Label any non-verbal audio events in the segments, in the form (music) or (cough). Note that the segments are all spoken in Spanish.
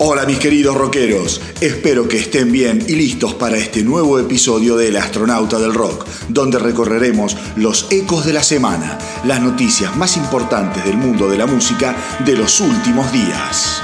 Hola mis queridos rockeros, espero que estén bien y listos para este nuevo episodio del Astronauta del Rock, donde recorreremos los ecos de la semana, las noticias más importantes del mundo de la música de los últimos días.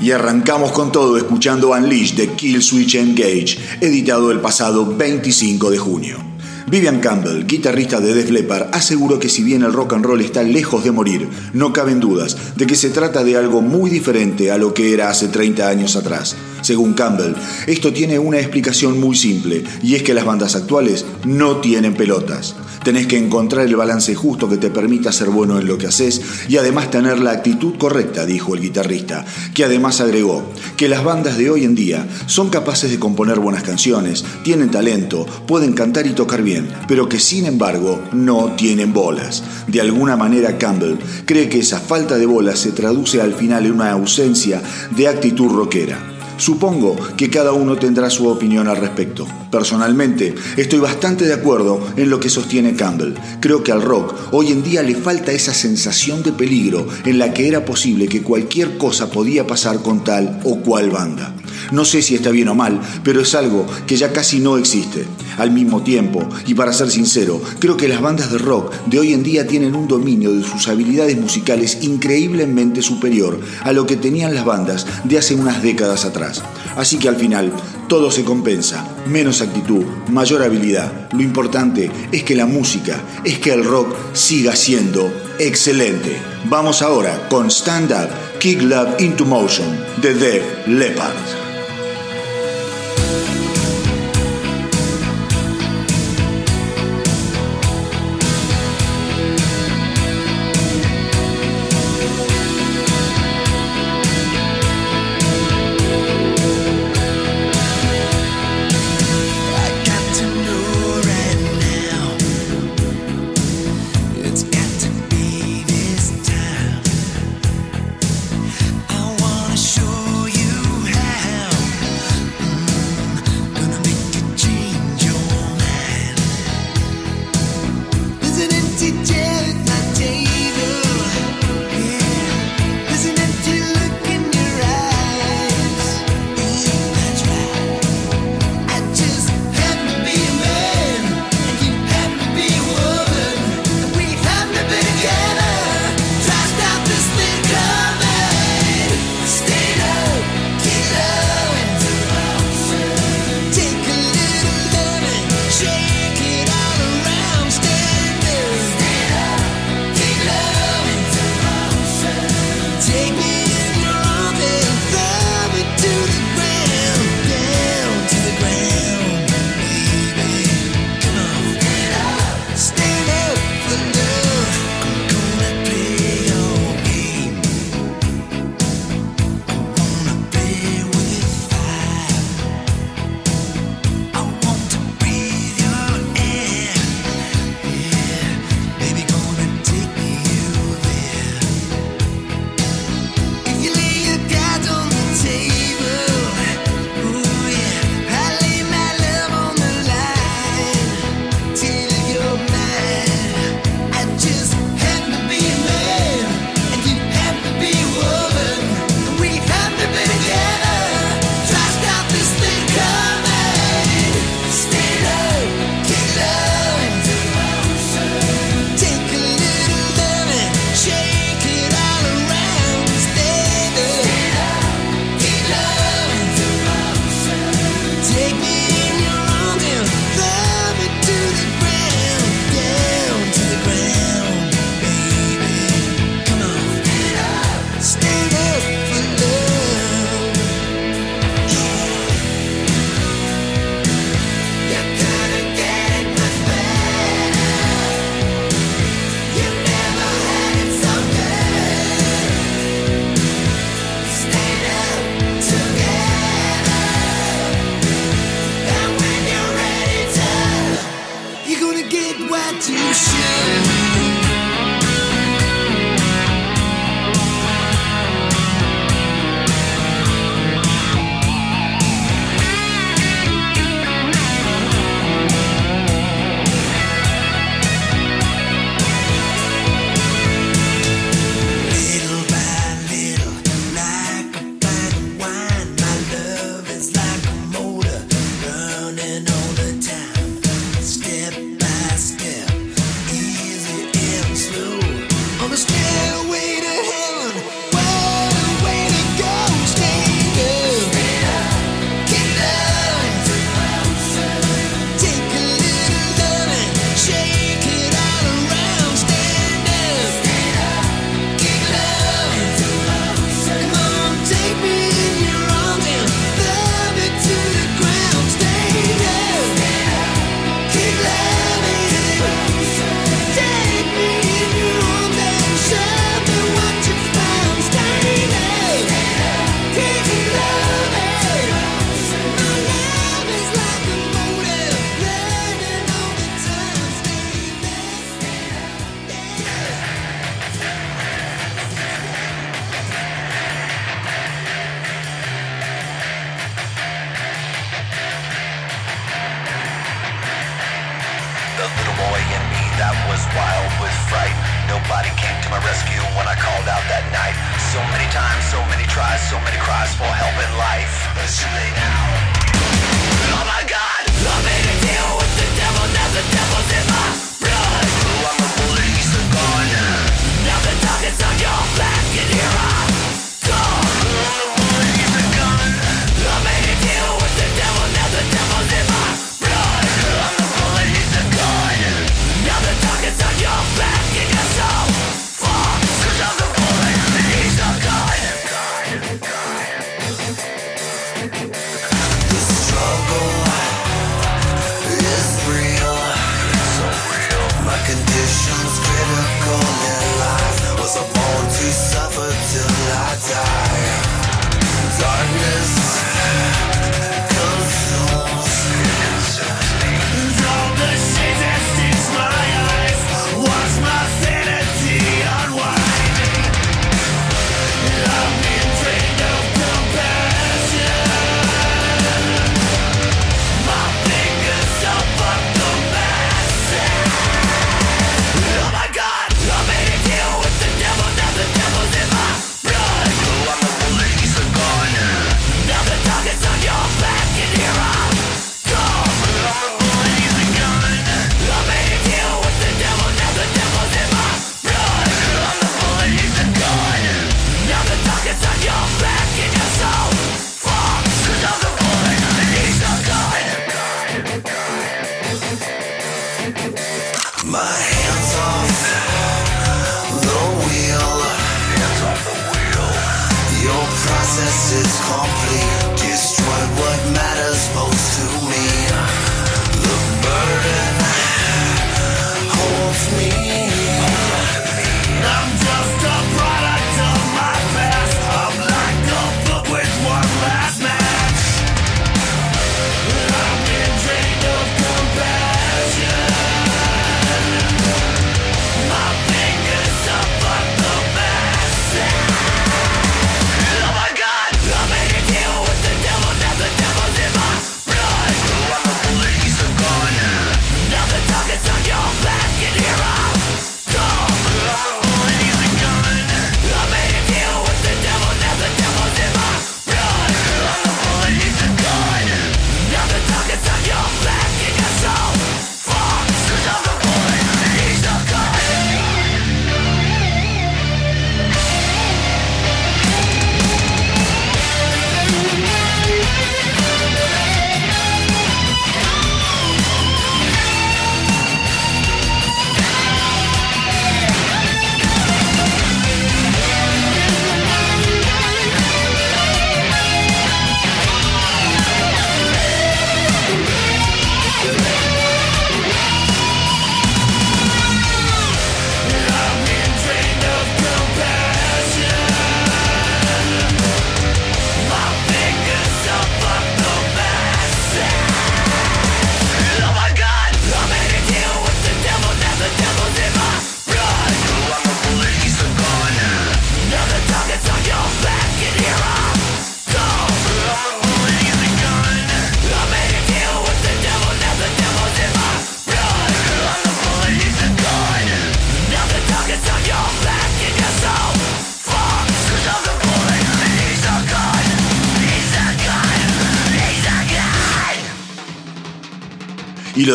Y arrancamos con todo escuchando Unleash de Kill Switch Engage, editado el pasado 25 de junio. Vivian Campbell, guitarrista de Def Leppard, aseguró que si bien el rock and roll está lejos de morir, no caben dudas de que se trata de algo muy diferente a lo que era hace 30 años atrás. Según Campbell, esto tiene una explicación muy simple, y es que las bandas actuales no tienen pelotas. Tenés que encontrar el balance justo que te permita ser bueno en lo que haces y además tener la actitud correcta, dijo el guitarrista, que además agregó que las bandas de hoy en día son capaces de componer buenas canciones, tienen talento, pueden cantar y tocar bien, pero que sin embargo no tienen bolas. De alguna manera Campbell cree que esa falta de bolas se traduce al final en una ausencia de actitud rockera. Supongo que cada uno tendrá su opinión al respecto. Personalmente, estoy bastante de acuerdo en lo que sostiene Campbell. Creo que al rock hoy en día le falta esa sensación de peligro en la que era posible que cualquier cosa podía pasar con tal o cual banda. No sé si está bien o mal, pero es algo que ya casi no existe. Al mismo tiempo, y para ser sincero, creo que las bandas de rock de hoy en día tienen un dominio de sus habilidades musicales increíblemente superior a lo que tenían las bandas de hace unas décadas atrás. Así que al final, todo se compensa, menos actitud, mayor habilidad. Lo importante es que la música, es que el rock siga siendo excelente. Vamos ahora con Stand Up, Kick Love Into Motion de Def Leppard.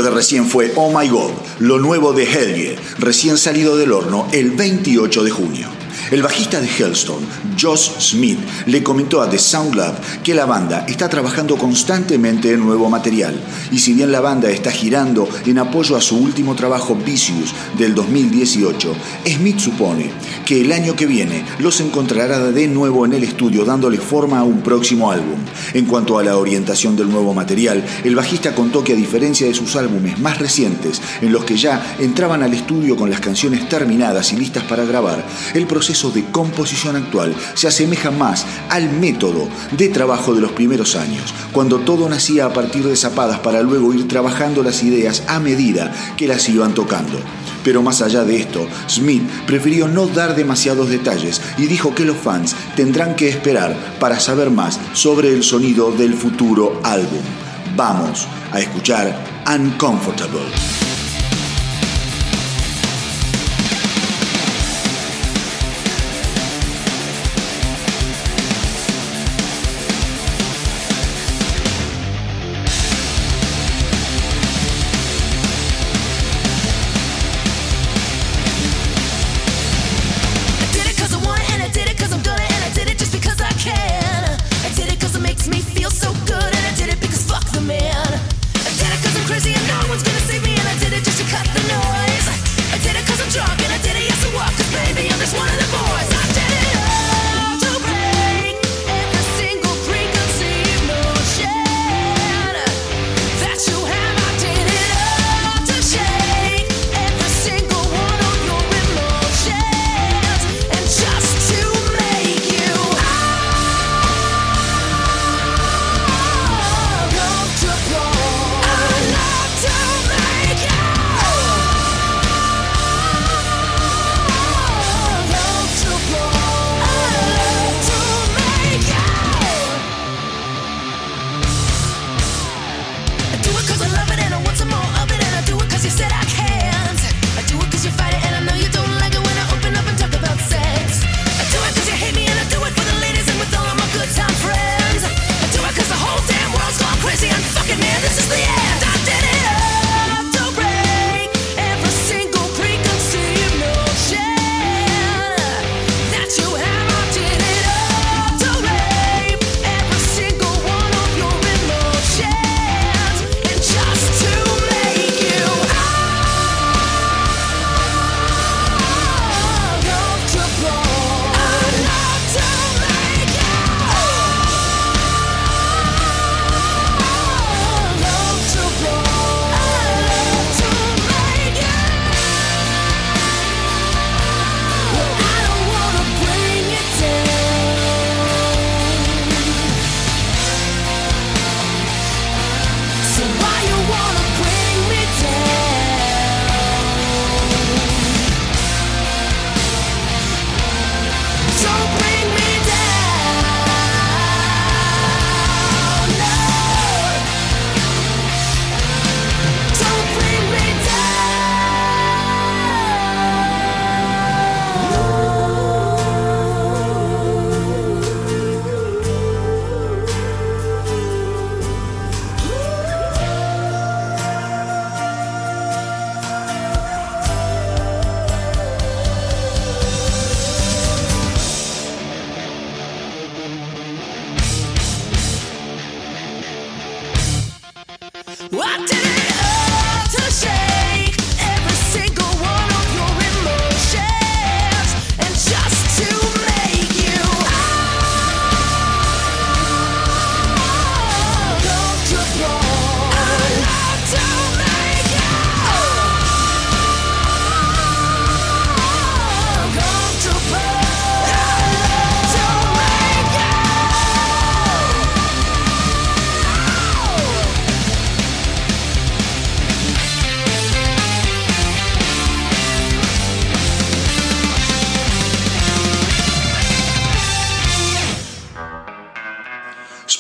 de recién fue Oh My God, lo nuevo de Helge, recién salido del horno el 28 de junio. El bajista de Hellstone, Josh Smith, le comentó a The Sound Lab que la banda está trabajando constantemente en nuevo material y si bien la banda está girando en apoyo a su último trabajo Vicious del 2018, Smith supone que el año que viene los encontrará de nuevo en el estudio dándole forma a un próximo álbum. En cuanto a la orientación del nuevo material, el bajista contó que a diferencia de sus álbumes más recientes, en los que ya entraban al estudio con las canciones terminadas y listas para grabar, el proceso de composición actual se asemeja más al método de trabajo de los primeros años, cuando todo nacía a partir de zapadas para luego ir trabajando las ideas a medida que las iban tocando. Pero más allá de esto, Smith prefirió no dar demasiados detalles y dijo que los fans tendrán que esperar para saber más sobre el sonido del futuro álbum. Vamos a escuchar Uncomfortable.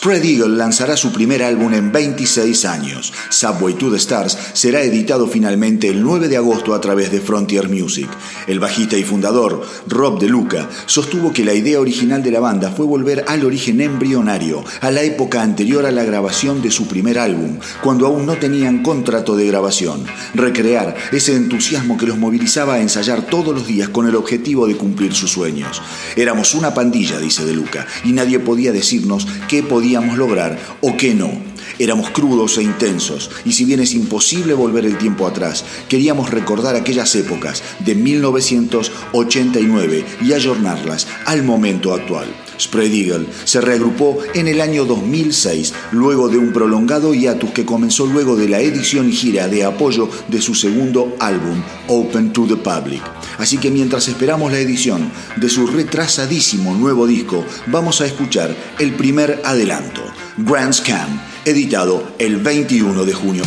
Spread Eagle lanzará su primer álbum en 26 años. Subway to the Stars será editado finalmente el 9 de agosto a través de Frontier Music. El bajista y fundador, Rob De Luca, sostuvo que la idea original de la banda fue volver al origen embrionario, a la época anterior a la grabación de su primer álbum, cuando aún no tenían contrato de grabación. Recrear ese entusiasmo que los movilizaba a ensayar todos los días con el objetivo de cumplir sus sueños. Éramos una pandilla, dice De Luca, y nadie podía decirnos qué podíamos lograr o qué no. Éramos crudos e intensos, y si bien es imposible volver el tiempo atrás, queríamos recordar aquellas épocas de 1989 y ayornarlas al momento actual. Spread Eagle se reagrupó en el año 2006, luego de un prolongado hiatus que comenzó luego de la edición y gira de apoyo de su segundo álbum, Open to the Public. Así que mientras esperamos la edición de su retrasadísimo nuevo disco, vamos a escuchar el primer adelanto, Grand Scam, editado el 21 de junio.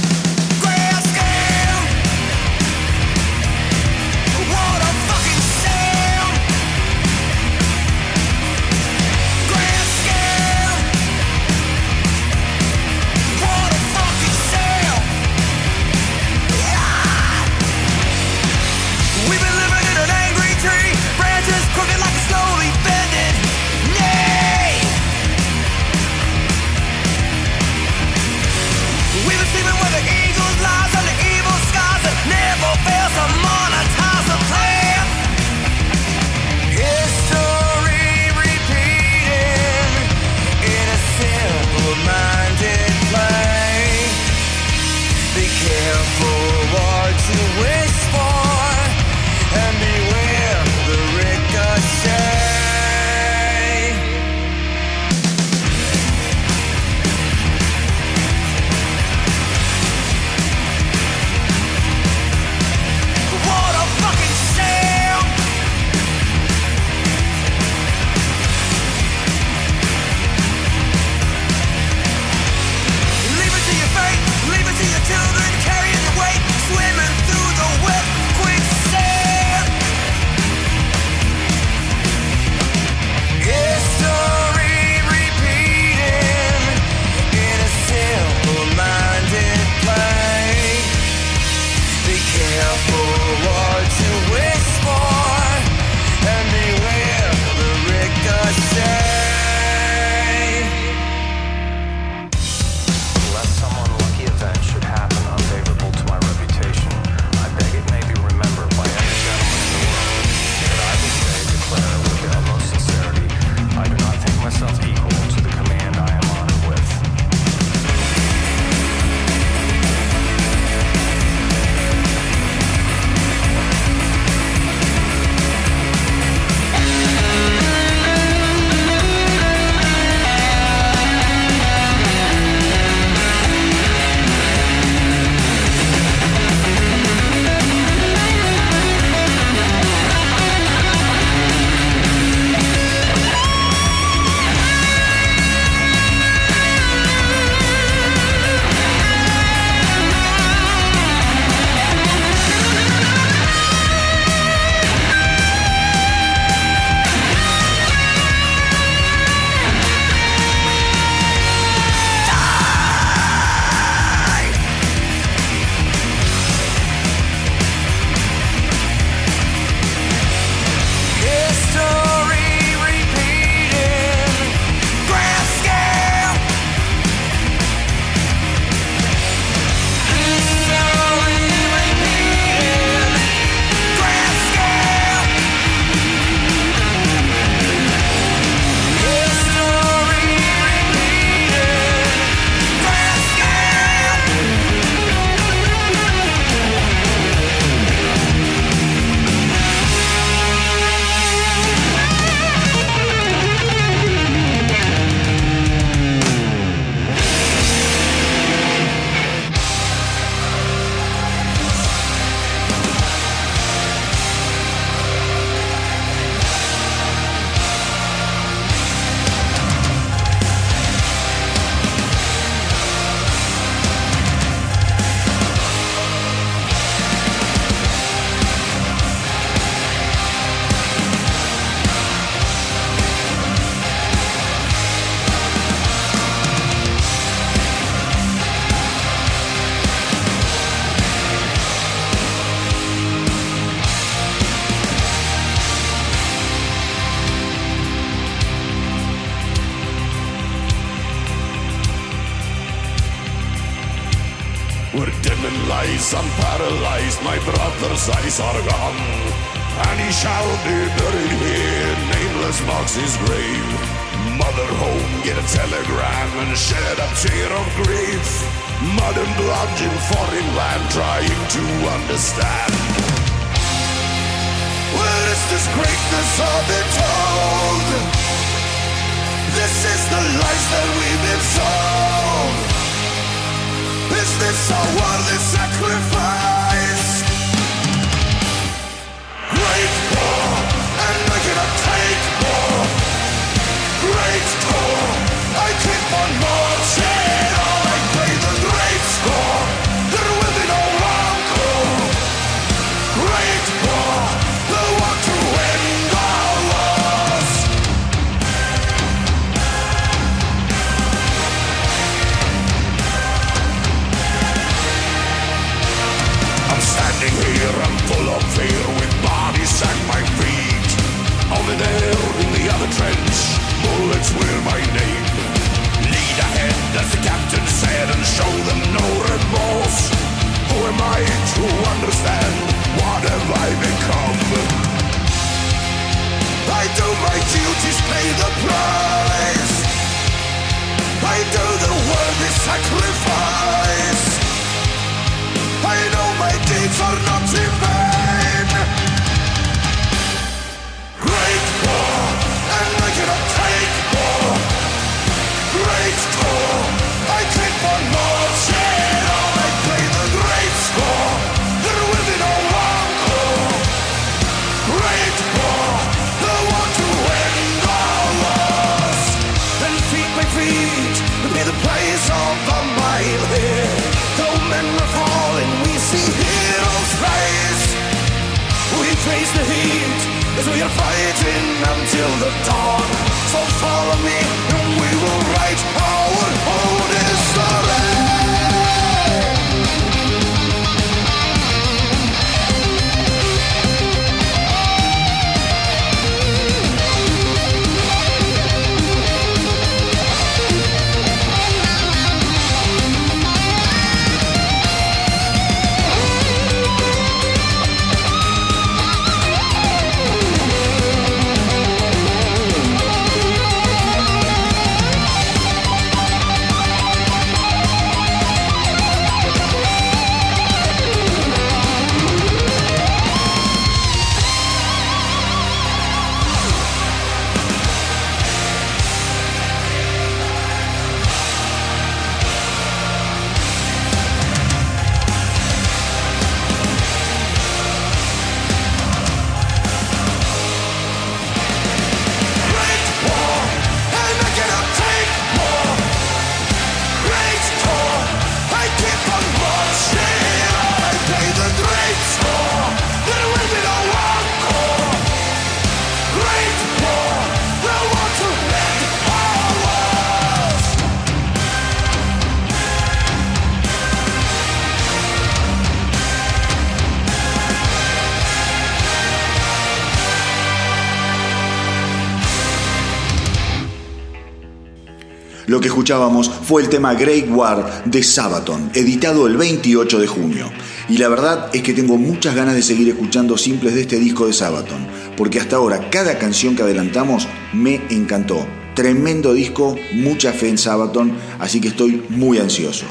Escuchábamos fue el tema Great War de Sabaton, editado el 28 de junio. Y la verdad es que tengo muchas ganas de seguir escuchando simples de este disco de Sabaton, porque hasta ahora cada canción que adelantamos me encantó. Tremendo disco, mucha fe en Sabaton, así que estoy muy ansioso.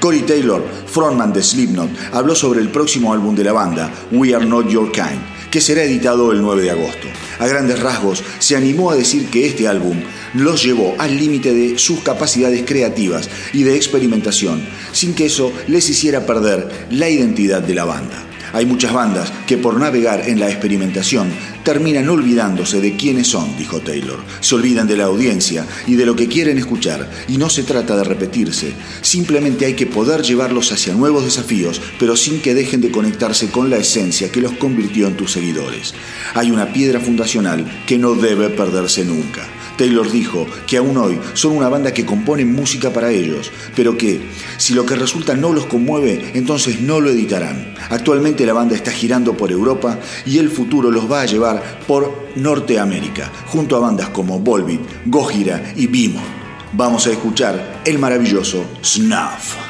Corey Taylor, frontman de Slipknot, habló sobre el próximo álbum de la banda, We Are Not Your Kind, que será editado el 9 de agosto. A grandes rasgos, se animó a decir que este álbum los llevó al límite de sus capacidades creativas y de experimentación, sin que eso les hiciera perder la identidad de la banda. Hay muchas bandas que por navegar en la experimentación terminan olvidándose de quiénes son, dijo Taylor. Se olvidan de la audiencia y de lo que quieren escuchar, y no se trata de repetirse. Simplemente hay que poder llevarlos hacia nuevos desafíos, pero sin que dejen de conectarse con la esencia que los convirtió en tus seguidores. Hay una piedra fundacional que no debe perderse nunca. Taylor dijo que aún hoy son una banda que compone música para ellos, pero que si lo que resulta no los conmueve, entonces no lo editarán. Actualmente la banda está girando por Europa y el futuro los va a llevar por Norteamérica, junto a bandas como Volbeat, Gojira y Bimo. Vamos a escuchar el maravilloso Snuff.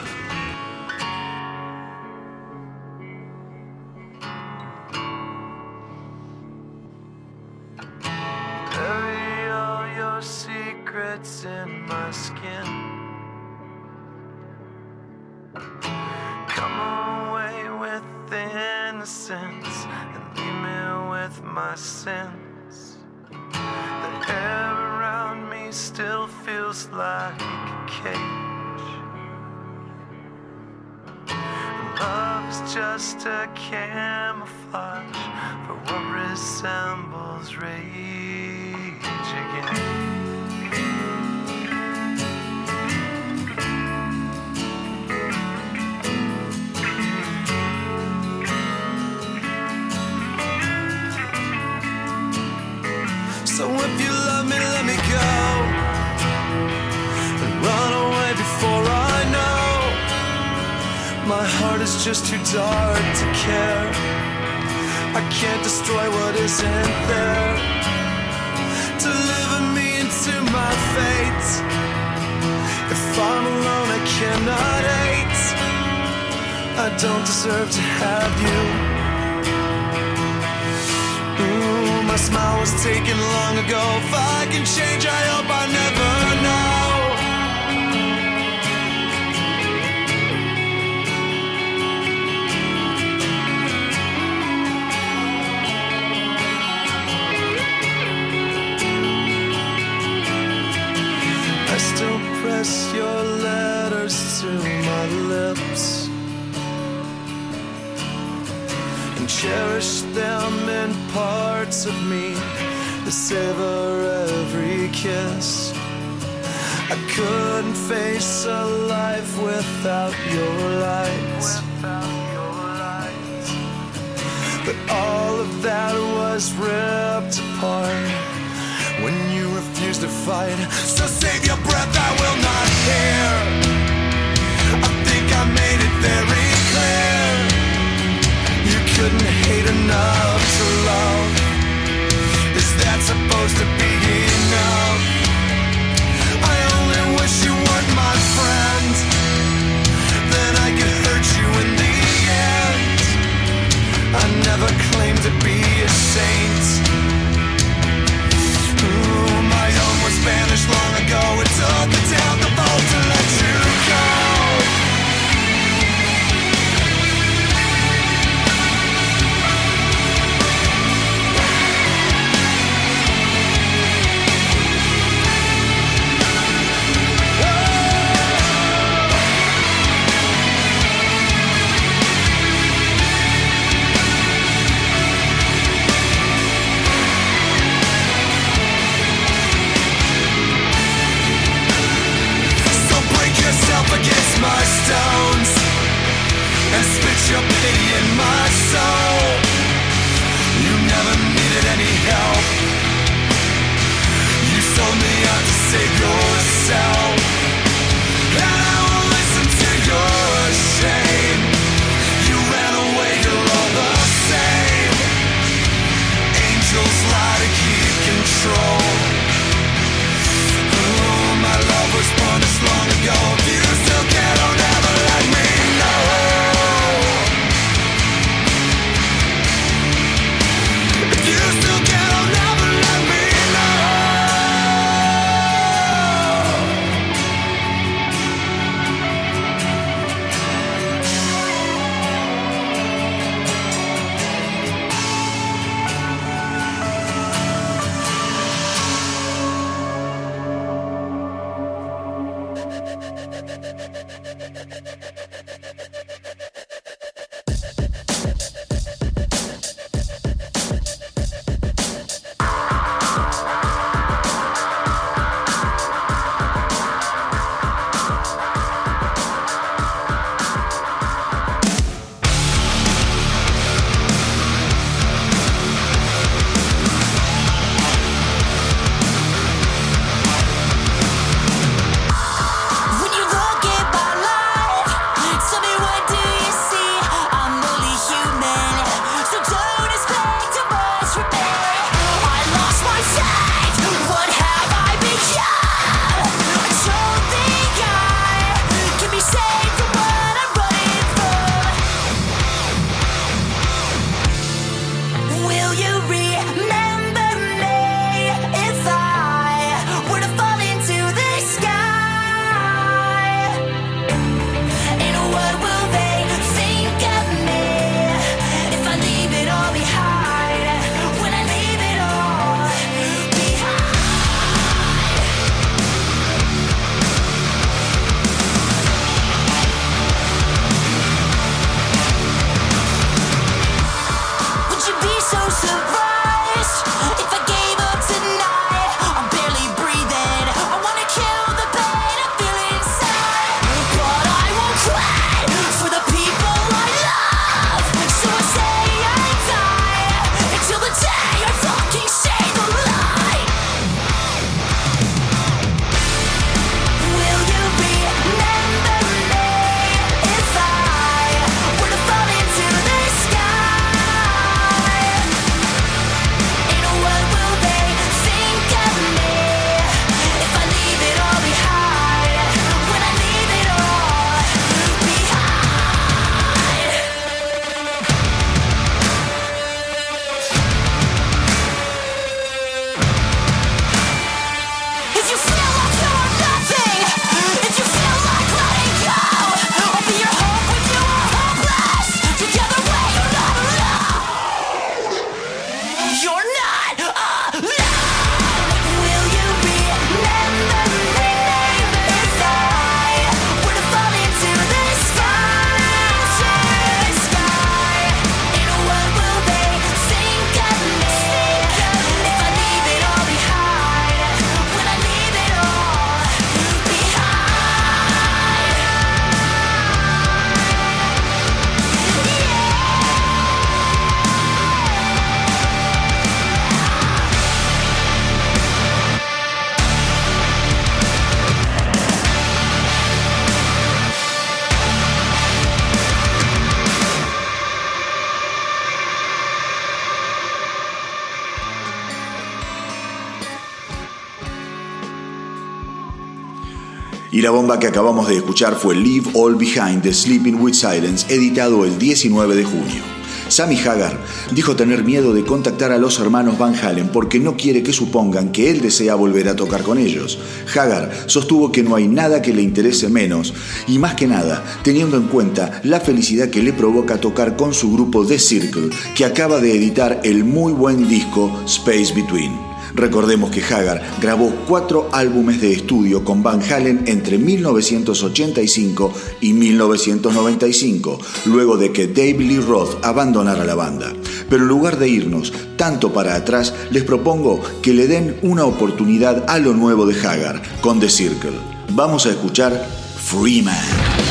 Y la bomba que acabamos de escuchar fue Leave All Behind the Sleeping with Silence, editado el 19 de junio. Sammy Hagar dijo tener miedo de contactar a los hermanos Van Halen porque no quiere que supongan que él desea volver a tocar con ellos. Hagar sostuvo que no hay nada que le interese menos y más que nada teniendo en cuenta la felicidad que le provoca tocar con su grupo The Circle que acaba de editar el muy buen disco Space Between. Recordemos que Hagar grabó cuatro álbumes de estudio con Van Halen entre 1985 y 1995, luego de que Dave Lee Roth abandonara la banda. Pero en lugar de irnos tanto para atrás, les propongo que le den una oportunidad a lo nuevo de Hagar con The Circle. Vamos a escuchar Freeman.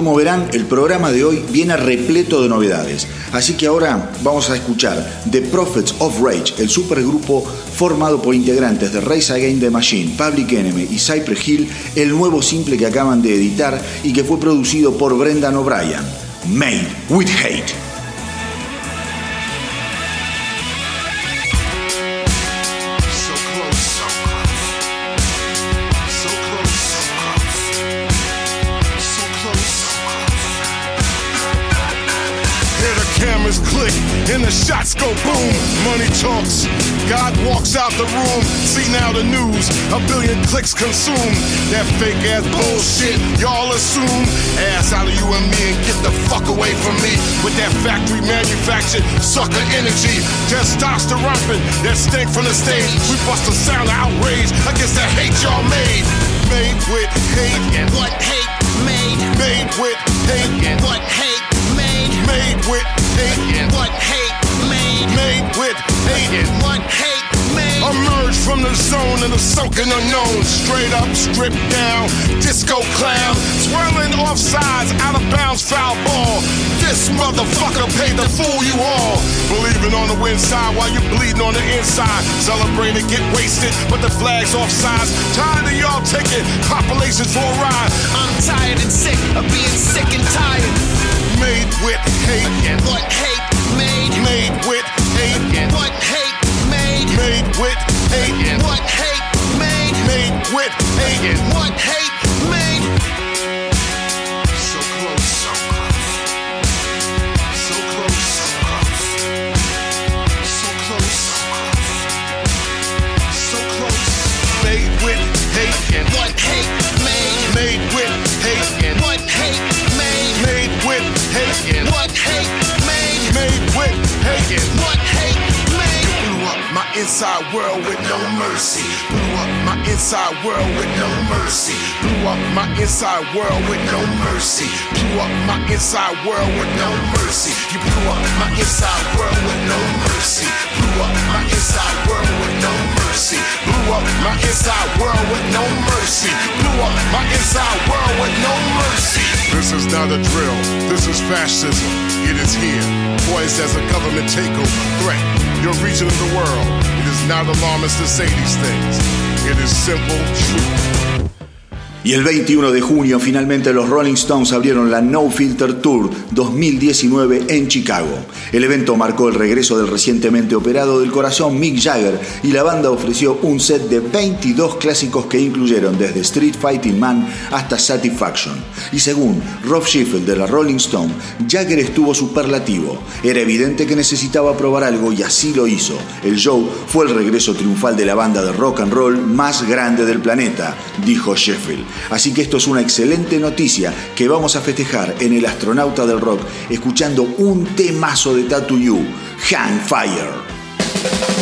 Como verán, el programa de hoy viene repleto de novedades. Así que ahora vamos a escuchar The Prophets of Rage, el supergrupo formado por integrantes de Race Against the Machine, Public Enemy y Cypress Hill, el nuevo simple que acaban de editar y que fue producido por Brendan O'Brien, Made with Hate. Money talks. God walks out the room. See now the news. A billion clicks consumed. That fake ass bullshit. Y'all assume. Ass out of you and me and get the fuck away from me. With that factory manufactured sucker energy. Testosterone that stink from the stage. We bust a sound of outrage against the hate y'all made. Made with hate. And what hate made? Made with hate. And what hate made? Made with hate. And what hate made? Made with hate. And what hate made? Emerge from the zone in the sunken unknown. Straight up, stripped down, disco clown. Swirling off sides, out of bounds, foul ball. This motherfucker paid to fool you all. Believing on the win side while you bleeding on the inside. Celebrate and get wasted, but the flag's off sides. Tired of y'all taking compilations for a ride. I'm tired and sick of being sick and tired. Made with hate. What hate made? Made with hate. And what hate made? Made with hate. And what hate made? Made with hate. And what hate made? Inside world with no mercy. Blew up my inside world with no mercy. Blew up my inside world with no mercy. Blew up my inside world with no mercy. You blew up my inside world with no mercy. Blew up my inside world with no mercy. Blew up my inside world with no mercy. Blew up my inside world with no mercy. This is not a drill. This is fascism. It is here, poised as a government takeover threat. Your region of the world. It is not alarmist to say these things. It is simple truth. Y el 21 de junio finalmente los Rolling Stones abrieron la No Filter Tour 2019 en Chicago. El evento marcó el regreso del recientemente operado del corazón Mick Jagger y la banda ofreció un set de 22 clásicos que incluyeron desde Street Fighting Man hasta Satisfaction. Y según Rob Sheffield de la Rolling Stone, Jagger estuvo superlativo. Era evidente que necesitaba probar algo y así lo hizo. El show fue el regreso triunfal de la banda de rock and roll más grande del planeta, dijo Sheffield. Así que esto es una excelente noticia que vamos a festejar en el astronauta del rock escuchando un temazo de Tattoo You, Hang Fire.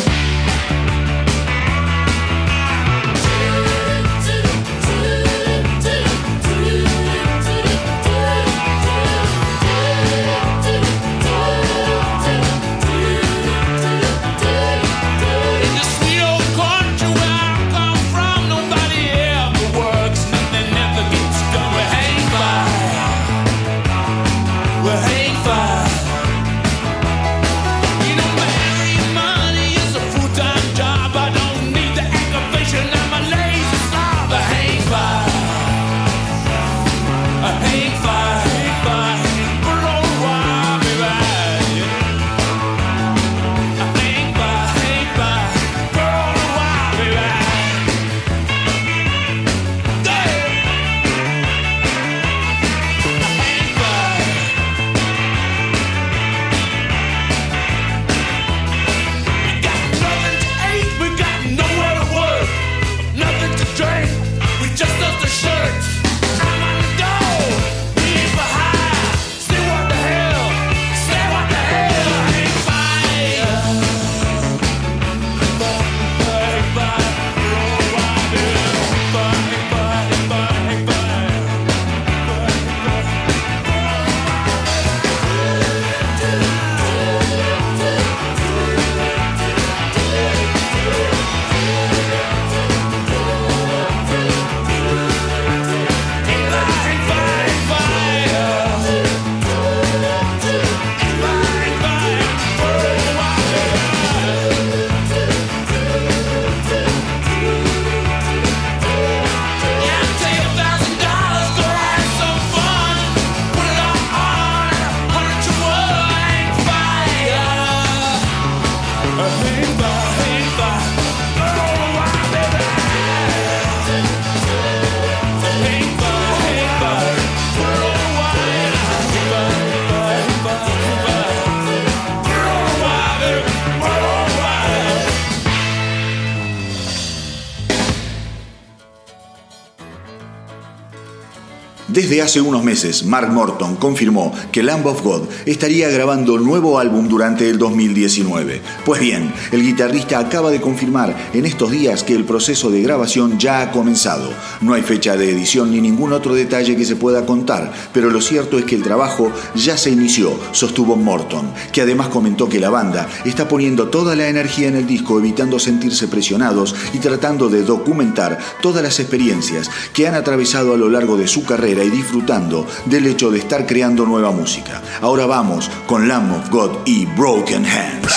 Desde hace unos meses, Mark Morton confirmó que Lamb of God estaría grabando nuevo álbum durante el 2019. Pues bien, el guitarrista acaba de confirmar en estos días que el proceso de grabación ya ha comenzado. No hay fecha de edición ni ningún otro detalle que se pueda contar, pero lo cierto es que el trabajo ya se inició, sostuvo Morton, que además comentó que la banda está poniendo toda la energía en el disco, evitando sentirse presionados y tratando de documentar todas las experiencias que han atravesado a lo largo de su carrera y disfrutando del hecho de estar creando nueva música. Ahora vamos con Lamb of God y Broken Hands.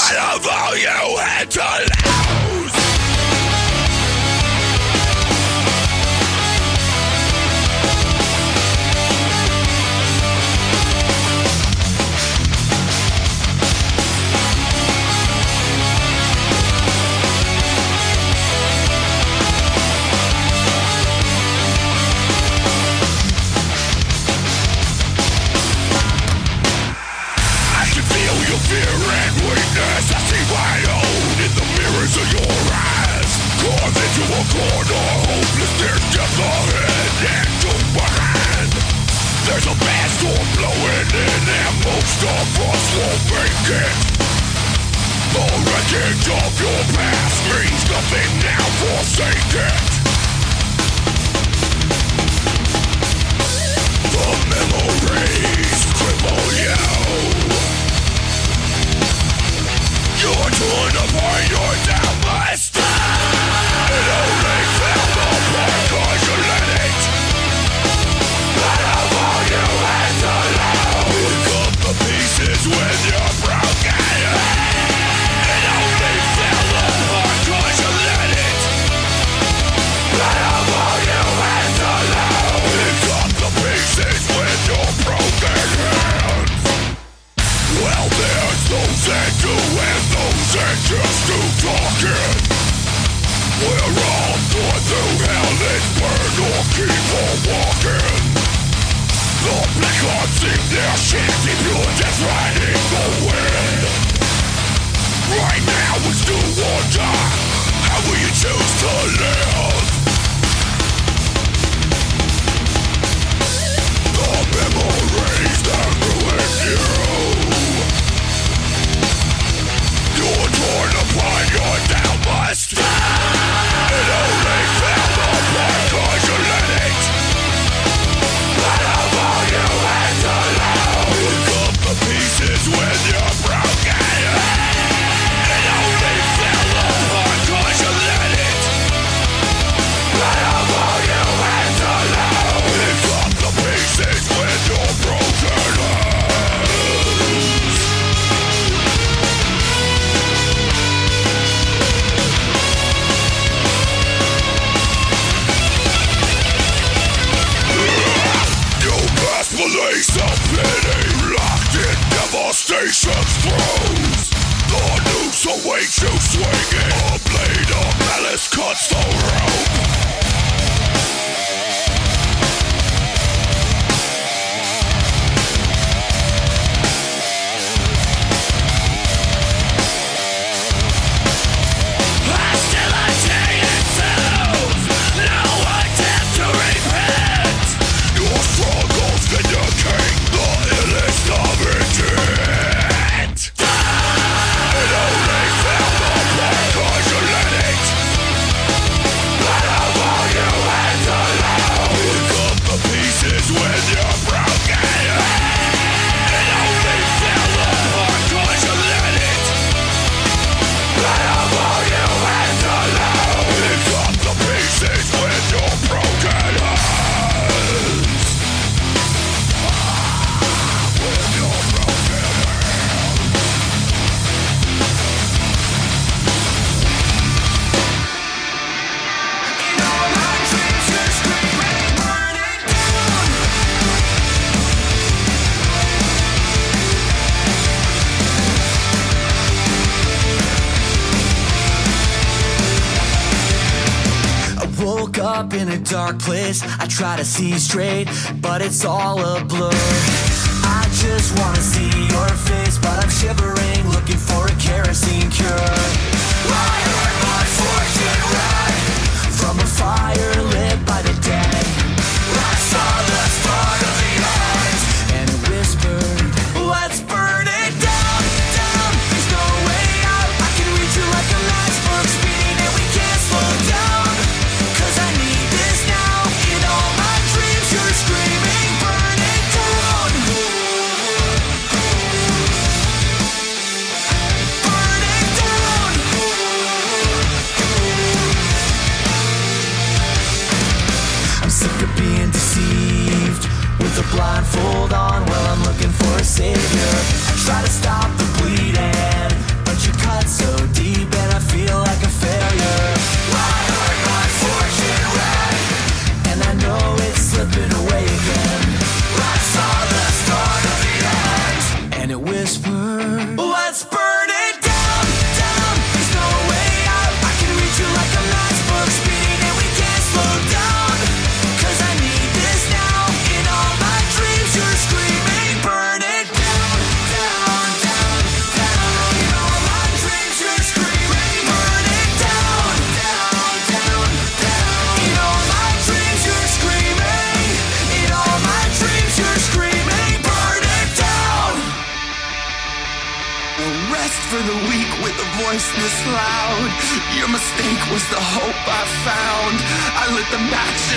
try to see straight, but it's all a blur. I just wanna see your face, but I'm shivering, looking for a kerosene cure. the match.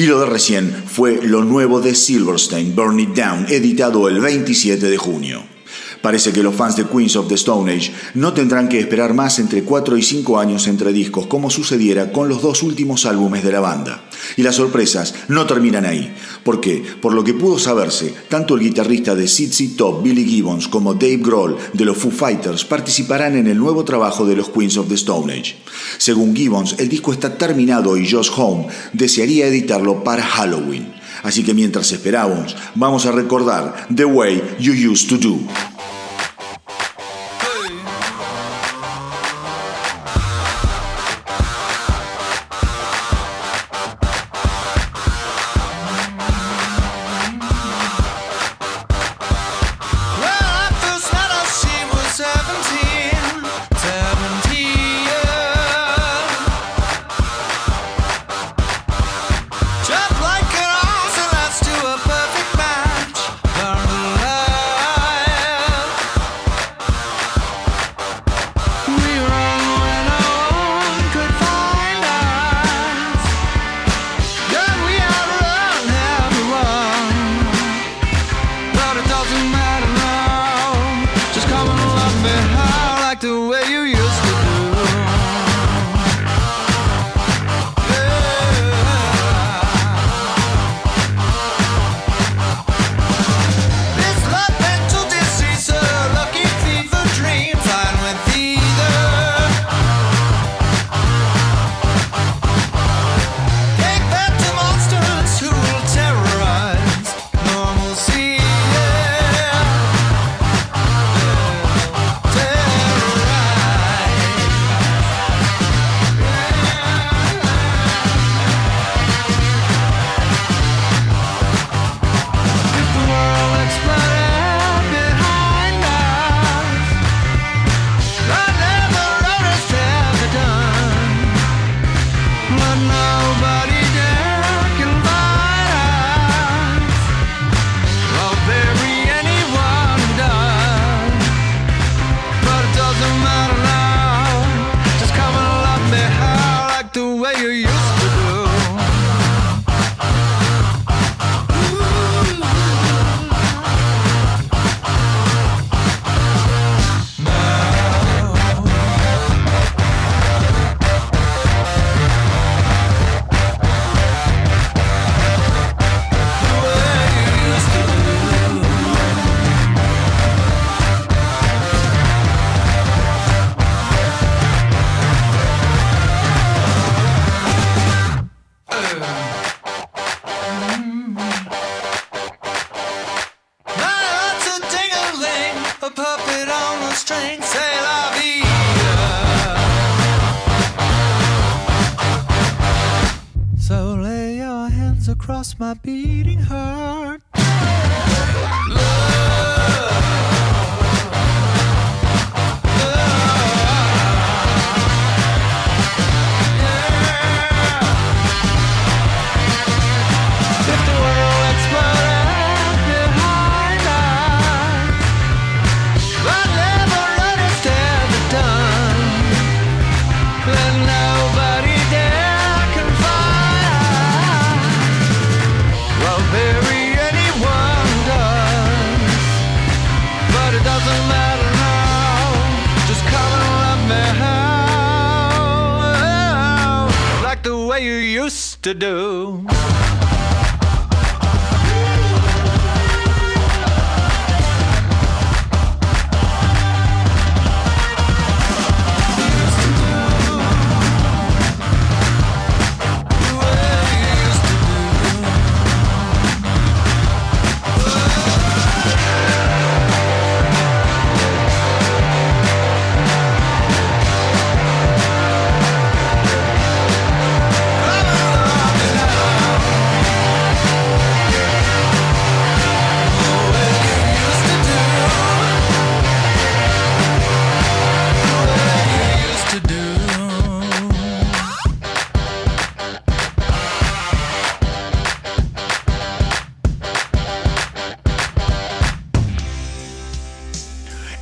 Y lo de recién fue lo nuevo de Silverstein, Burn It Down, editado el 27 de junio. Parece que los fans de Queens of the Stone Age no tendrán que esperar más entre 4 y 5 años entre discos como sucediera con los dos últimos álbumes de la banda. Y las sorpresas no terminan ahí, porque, por lo que pudo saberse, tanto el guitarrista de ZZ Top, Billy Gibbons, como Dave Grohl de los Foo Fighters participarán en el nuevo trabajo de los Queens of the Stone Age. Según Gibbons, el disco está terminado y Josh Home desearía editarlo para Halloween. Así que mientras esperábamos, vamos a recordar The Way You Used to Do.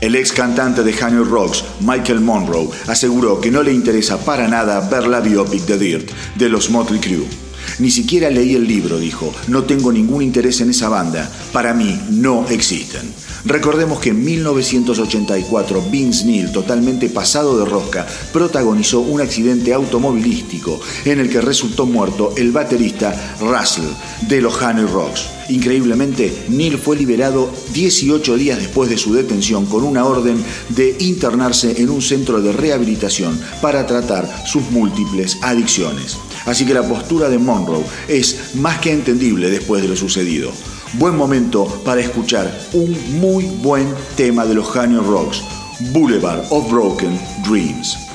El ex cantante de Honey Rocks, Michael Monroe, aseguró que no le interesa para nada ver la biopic de Dirt de los Motley Crue. Ni siquiera leí el libro, dijo. No tengo ningún interés en esa banda. Para mí no existen. Recordemos que en 1984 Vince Neil, totalmente pasado de rosca, protagonizó un accidente automovilístico en el que resultó muerto el baterista Russell de los Honey Rocks. Increíblemente, Neil fue liberado 18 días después de su detención con una orden de internarse en un centro de rehabilitación para tratar sus múltiples adicciones. Así que la postura de Monroe es más que entendible después de lo sucedido. Buen momento para escuchar un muy buen tema de los Honey Rocks, Boulevard of Broken Dreams.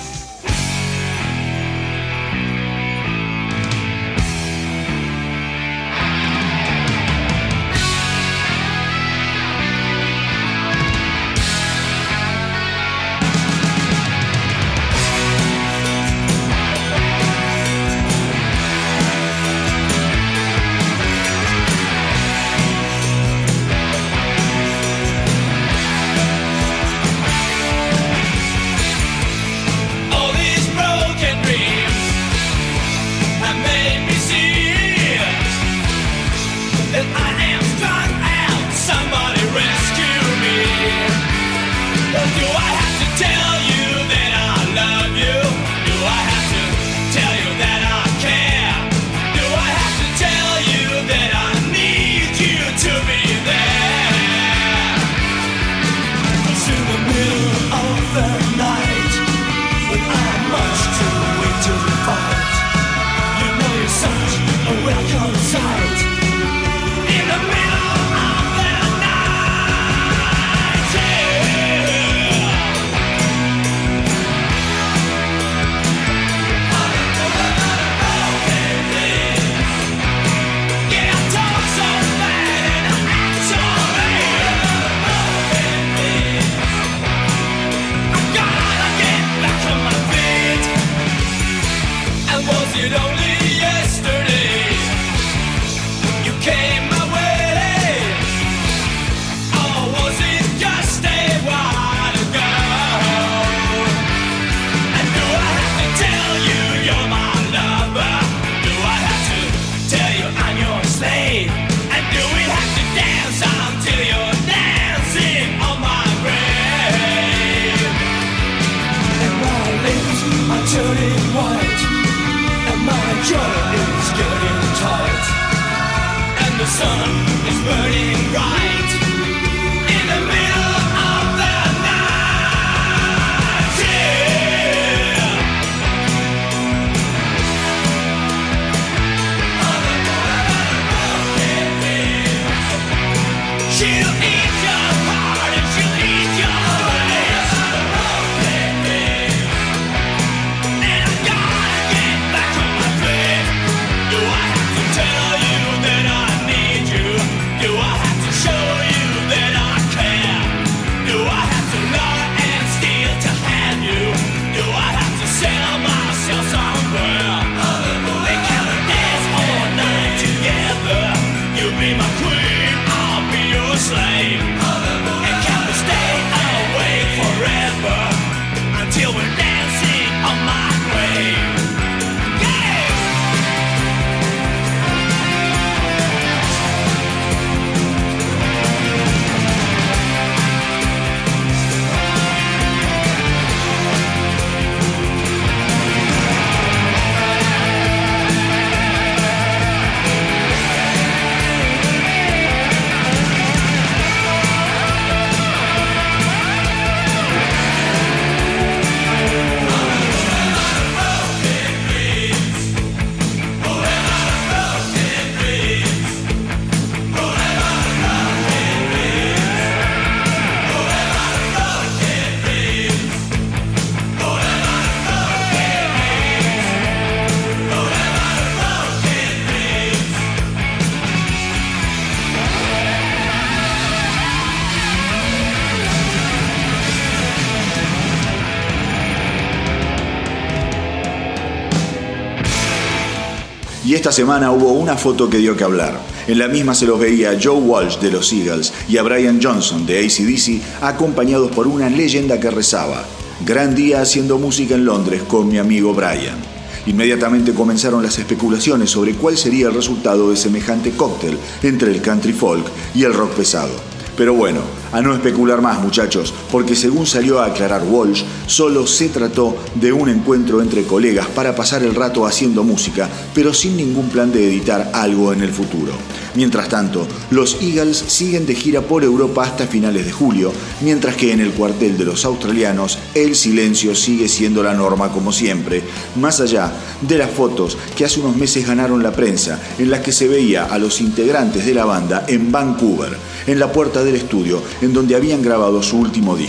Semana hubo una foto que dio que hablar. En la misma se los veía a Joe Walsh de los Eagles y a Brian Johnson de ACDC acompañados por una leyenda que rezaba. Gran día haciendo música en Londres con mi amigo Brian. Inmediatamente comenzaron las especulaciones sobre cuál sería el resultado de semejante cóctel entre el country folk y el rock pesado. Pero bueno, a no especular más muchachos, porque según salió a aclarar Walsh, solo se trató de un encuentro entre colegas para pasar el rato haciendo música, pero sin ningún plan de editar algo en el futuro. Mientras tanto, los Eagles siguen de gira por Europa hasta finales de julio, mientras que en el cuartel de los australianos el silencio sigue siendo la norma como siempre, más allá de las fotos que hace unos meses ganaron la prensa, en las que se veía a los integrantes de la banda en Vancouver, en la puerta del estudio en donde habían grabado su último.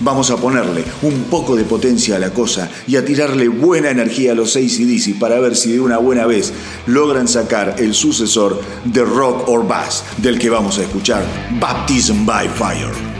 Vamos a ponerle un poco de potencia a la cosa y a tirarle buena energía a los ACDC para ver si de una buena vez logran sacar el sucesor de Rock or Bass, del que vamos a escuchar Baptism by Fire.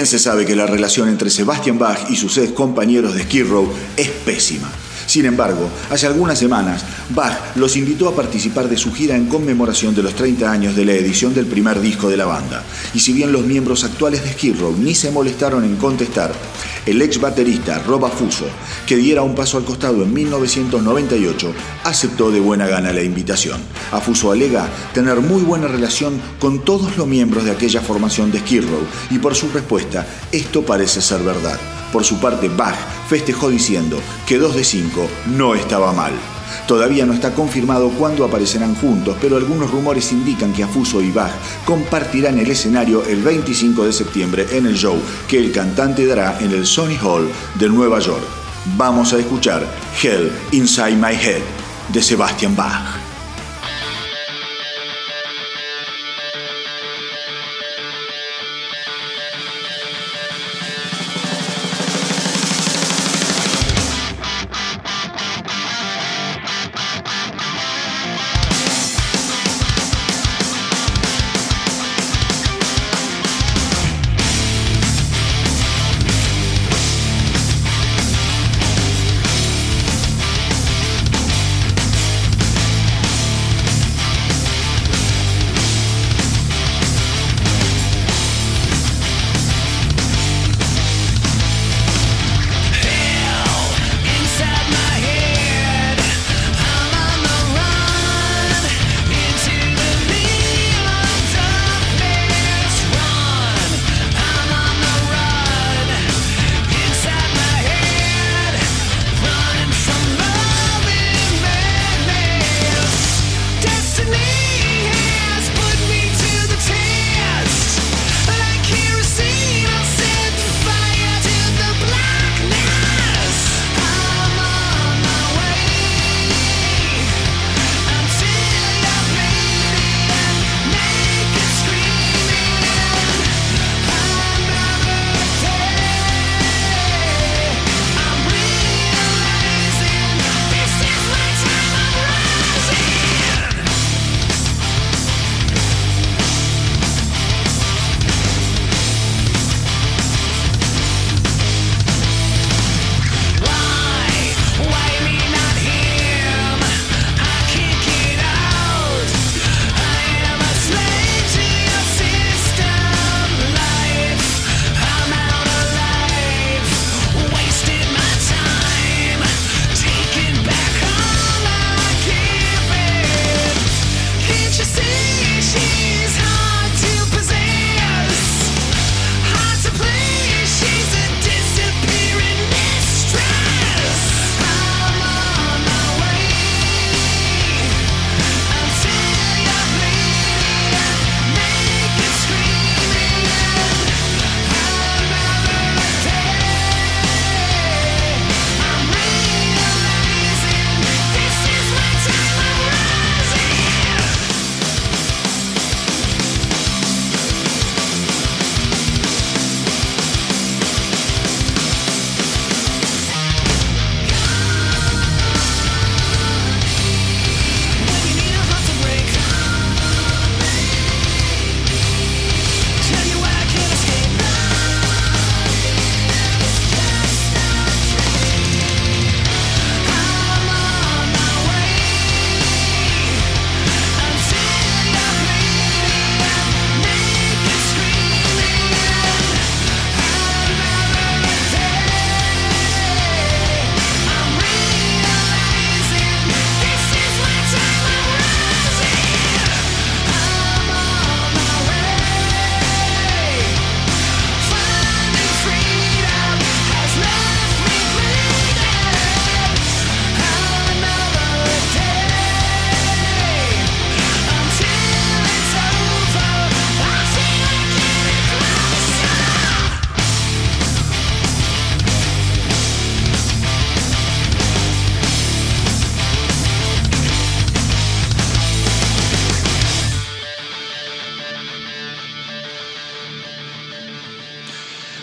Bien se sabe que la relación entre Sebastian Bach y sus ex compañeros de Skid Row es pésima. Sin embargo, hace algunas semanas, Bach los invitó a participar de su gira en conmemoración de los 30 años de la edición del primer disco de la banda. Y si bien los miembros actuales de Skid Row ni se molestaron en contestar, el ex baterista Rob Afuso, que diera un paso al costado en 1998, aceptó de buena gana la invitación. Afuso alega tener muy buena relación con todos los miembros de aquella formación de Skid Row y por su respuesta, esto parece ser verdad. Por su parte, Bach festejó diciendo que 2 de 5 no estaba mal. Todavía no está confirmado cuándo aparecerán juntos, pero algunos rumores indican que Afuso y Bach compartirán el escenario el 25 de septiembre en el show que el cantante dará en el Sony Hall de Nueva York. Vamos a escuchar Hell Inside My Head de Sebastian Bach.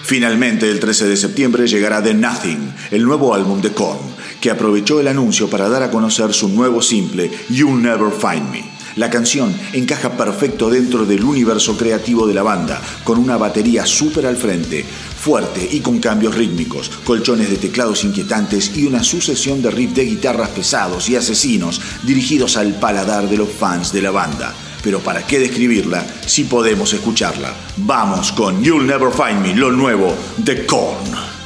Finalmente, el 13 de septiembre llegará The Nothing, el nuevo álbum de Korn, que aprovechó el anuncio para dar a conocer su nuevo simple You'll Never Find Me. La canción encaja perfecto dentro del universo creativo de la banda, con una batería súper al frente, fuerte y con cambios rítmicos, colchones de teclados inquietantes y una sucesión de riffs de guitarras pesados y asesinos dirigidos al paladar de los fans de la banda. Pero ¿para qué describirla si podemos escucharla? Vamos con You'll Never Find Me, lo nuevo de Korn.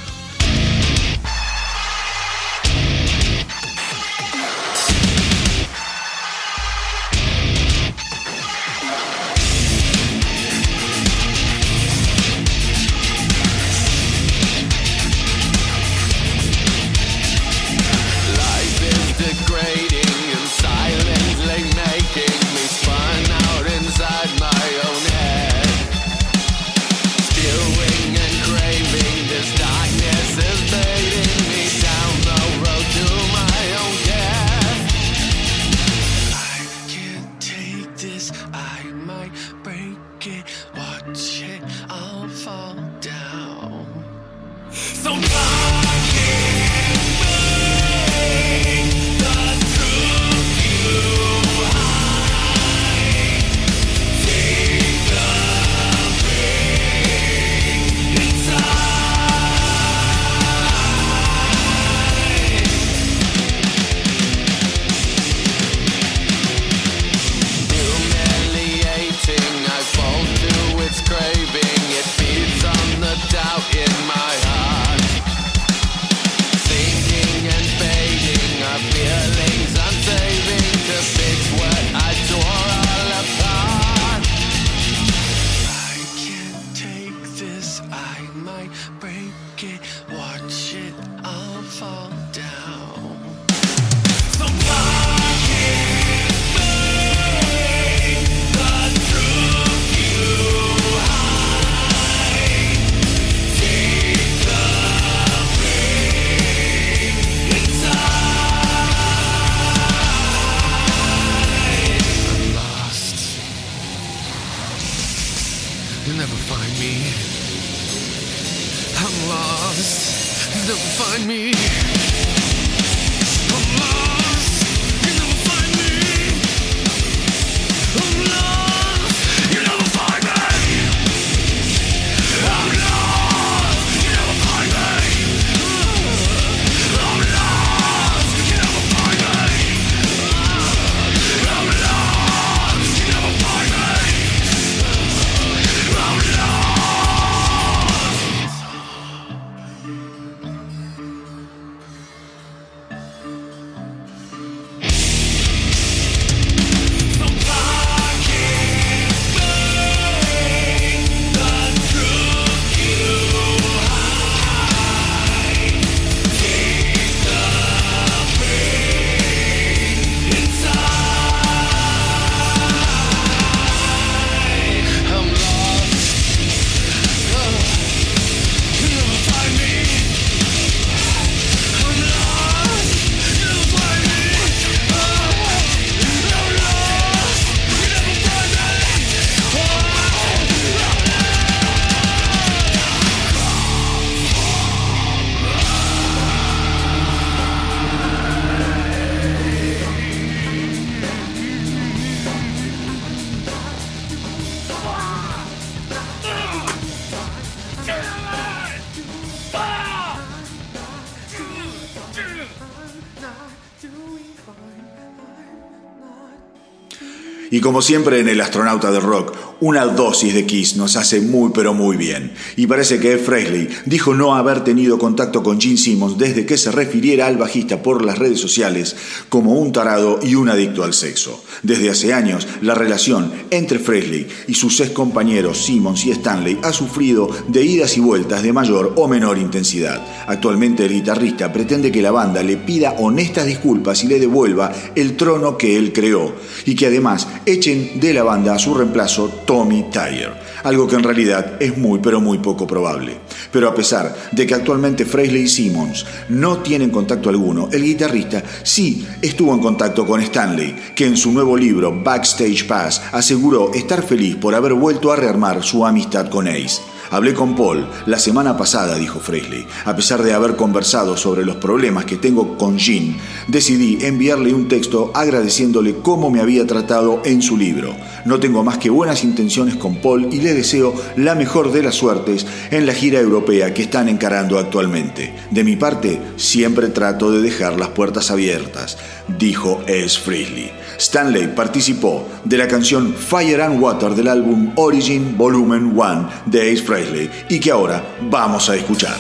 Y como siempre en El Astronauta del Rock, una dosis de Kiss nos hace muy pero muy bien. Y parece que Ed Frehley dijo no haber tenido contacto con Gene Simmons desde que se refiriera al bajista por las redes sociales como un tarado y un adicto al sexo. Desde hace años, la relación entre Frehley y sus ex compañeros Simmons y Stanley ha sufrido de idas y vueltas de mayor o menor intensidad. Actualmente el guitarrista pretende que la banda le pida honestas disculpas y le devuelva el trono que él creó, y que además echen de la banda a su reemplazo Tommy Tyre, algo que en realidad es muy pero muy poco probable. Pero a pesar de que actualmente Frehley y Simmons no tienen contacto alguno, el guitarrista sí estuvo en contacto con Stanley, que en su nuevo libro Backstage Pass aseguró estar feliz por haber vuelto a rearmar su amistad con Ace. Hablé con Paul la semana pasada, dijo Frehley. A pesar de haber conversado sobre los problemas que tengo con Jean, decidí enviarle un texto agradeciéndole cómo me había tratado en su libro. No tengo más que buenas intenciones con Paul y le deseo la mejor de las suertes en la gira europea que están encarando actualmente. De mi parte, siempre trato de dejar las puertas abiertas, dijo Ace Frehley. Stanley participó de la canción Fire and Water del álbum Origin Volumen 1 de Ace Frehley y que ahora vamos a escuchar.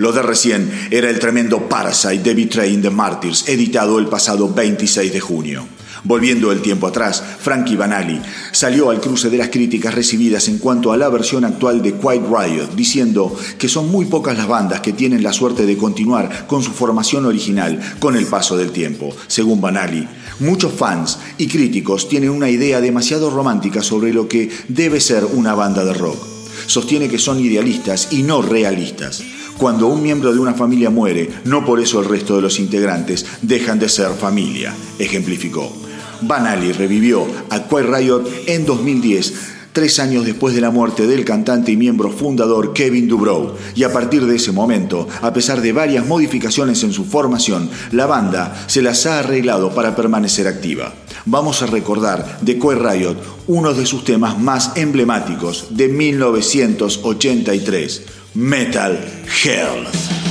Lo de recién era el tremendo Parasite de Betraying the Martyrs, editado el pasado 26 de junio. Volviendo el tiempo atrás, Frankie Banali salió al cruce de las críticas recibidas en cuanto a la versión actual de Quiet Riot, diciendo que son muy pocas las bandas que tienen la suerte de continuar con su formación original con el paso del tiempo. Según Banali, muchos fans y críticos tienen una idea demasiado romántica sobre lo que debe ser una banda de rock. Sostiene que son idealistas y no realistas. Cuando un miembro de una familia muere, no por eso el resto de los integrantes dejan de ser familia, ejemplificó. Banali revivió a Quiet Riot en 2010, tres años después de la muerte del cantante y miembro fundador Kevin Dubrow, y a partir de ese momento, a pesar de varias modificaciones en su formación, la banda se las ha arreglado para permanecer activa. Vamos a recordar de Quiet Riot uno de sus temas más emblemáticos de 1983, Metal Health.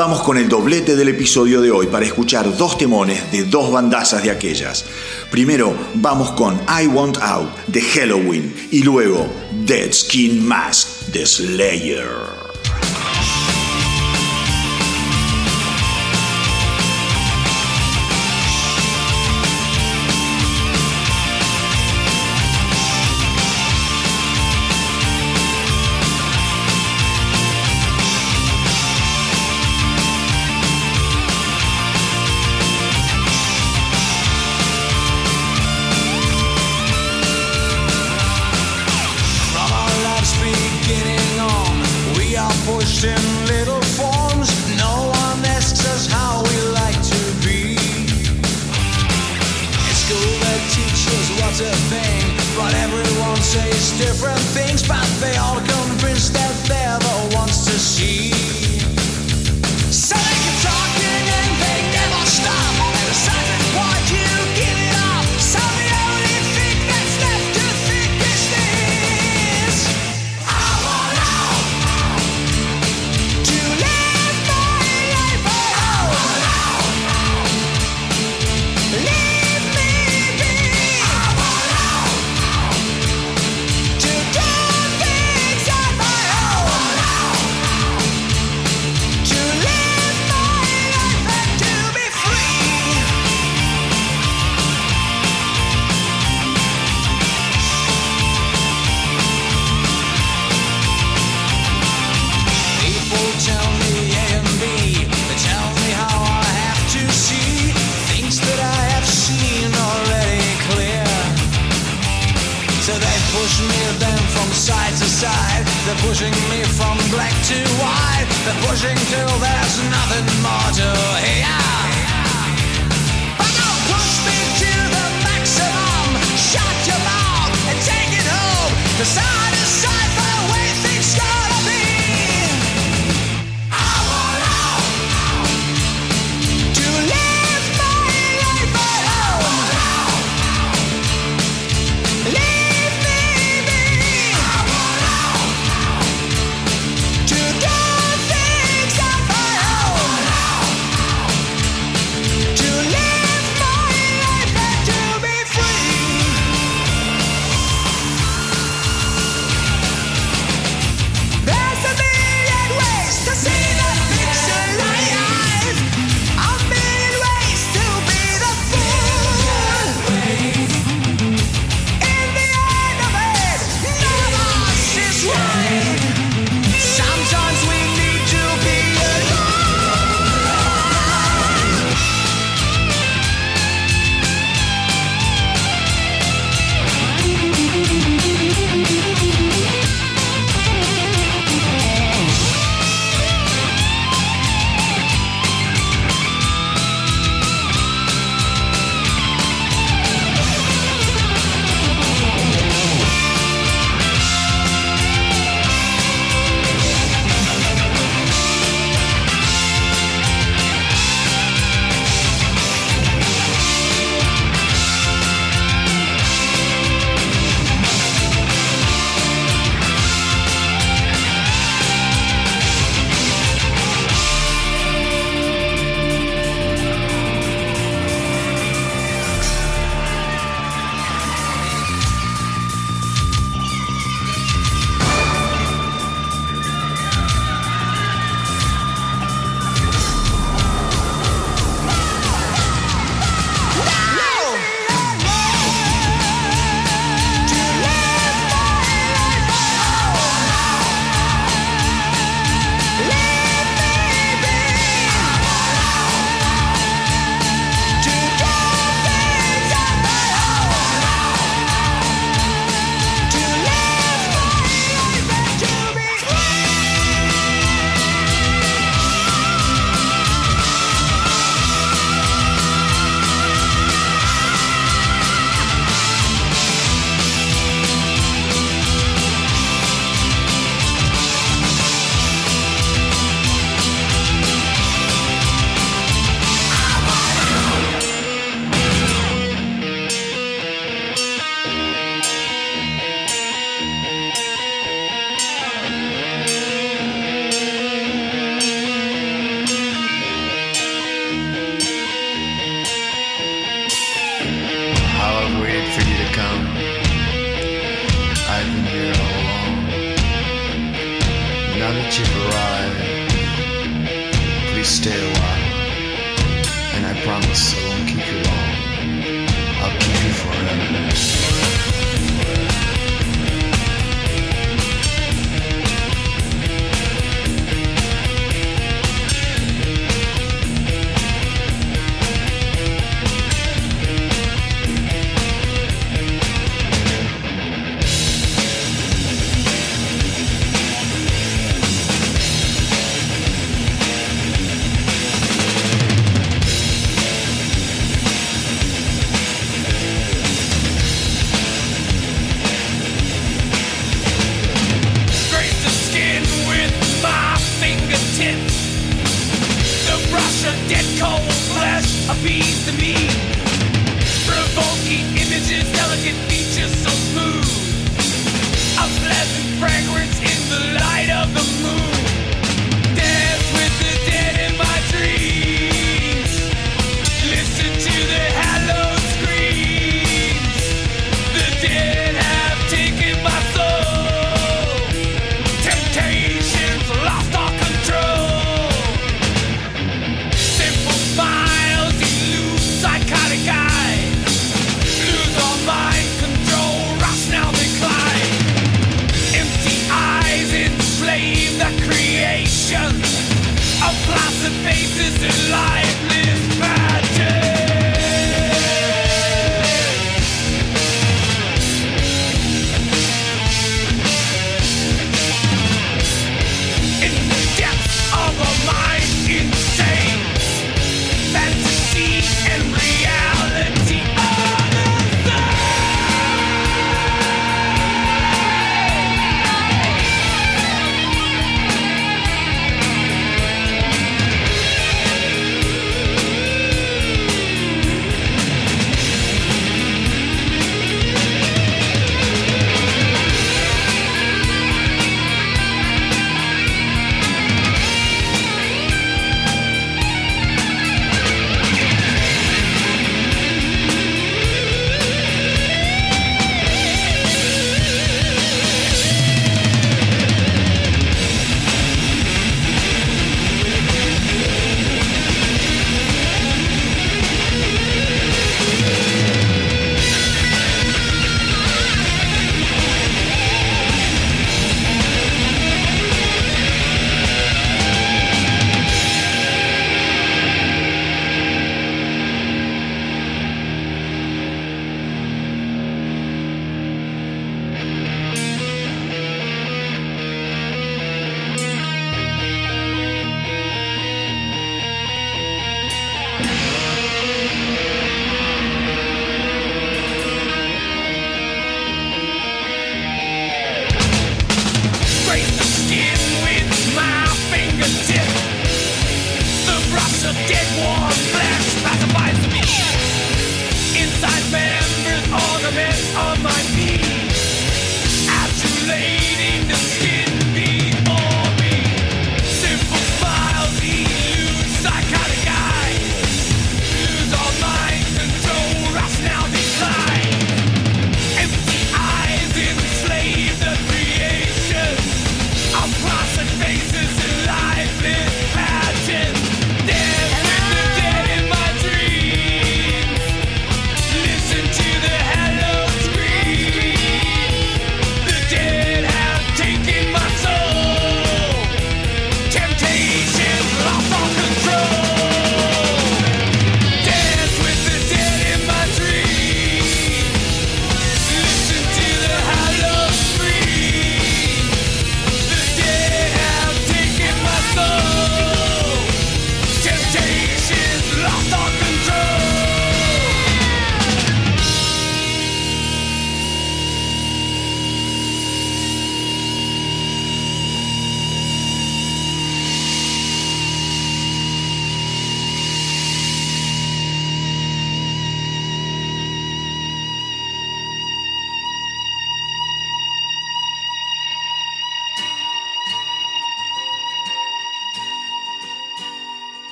vamos con el doblete del episodio de hoy para escuchar dos temones de dos bandazas de aquellas. Primero vamos con I Want Out de Halloween y luego Dead Skin Mask de Slayer.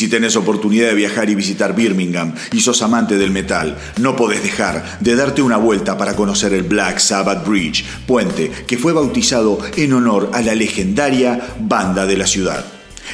Si tenés oportunidad de viajar y visitar Birmingham y sos amante del metal, no podés dejar de darte una vuelta para conocer el Black Sabbath Bridge, puente que fue bautizado en honor a la legendaria banda de la ciudad.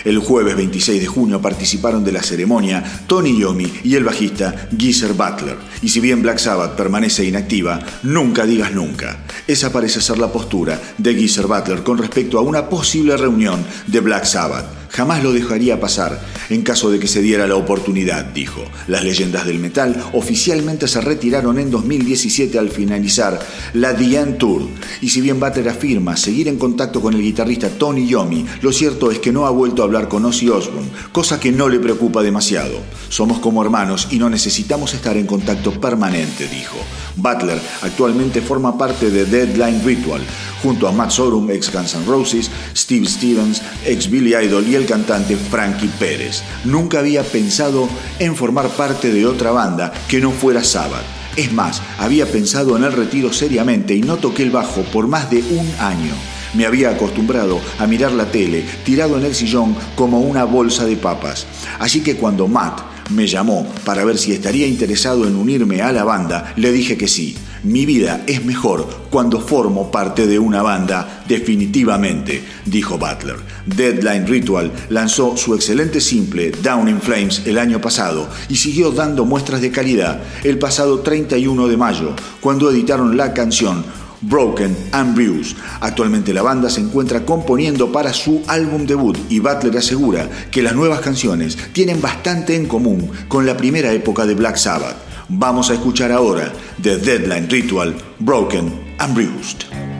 El jueves 26 de junio participaron de la ceremonia Tony Yomi y el bajista Geezer Butler. Y si bien Black Sabbath permanece inactiva, nunca digas nunca. Esa parece ser la postura de Geezer Butler con respecto a una posible reunión de Black Sabbath. Jamás lo dejaría pasar en caso de que se diera la oportunidad, dijo. Las leyendas del metal oficialmente se retiraron en 2017 al finalizar la End Tour. Y si bien Butler afirma seguir en contacto con el guitarrista Tony Yomi, lo cierto es que no ha vuelto a hablar con Ozzy Osbourne, cosa que no le preocupa demasiado. Somos como hermanos y no necesitamos estar en contacto permanente, dijo. Butler actualmente forma parte de Deadline Ritual, junto a Matt Sorum, ex Guns N' Roses, Steve Stevens, ex Billy Idol y el cantante Frankie Pérez. Nunca había pensado en formar parte de otra banda que no fuera Sabbath. Es más, había pensado en el retiro seriamente y no toqué el bajo por más de un año. Me había acostumbrado a mirar la tele tirado en el sillón como una bolsa de papas. Así que cuando Matt me llamó para ver si estaría interesado en unirme a la banda, le dije que sí. Mi vida es mejor cuando formo parte de una banda, definitivamente, dijo Butler. Deadline Ritual lanzó su excelente simple Down in Flames el año pasado y siguió dando muestras de calidad el pasado 31 de mayo, cuando editaron la canción Broken and Bruised. Actualmente la banda se encuentra componiendo para su álbum debut y Butler asegura que las nuevas canciones tienen bastante en común con la primera época de Black Sabbath. Vamos a escuchar ahora The Deadline Ritual Broken and Bruised.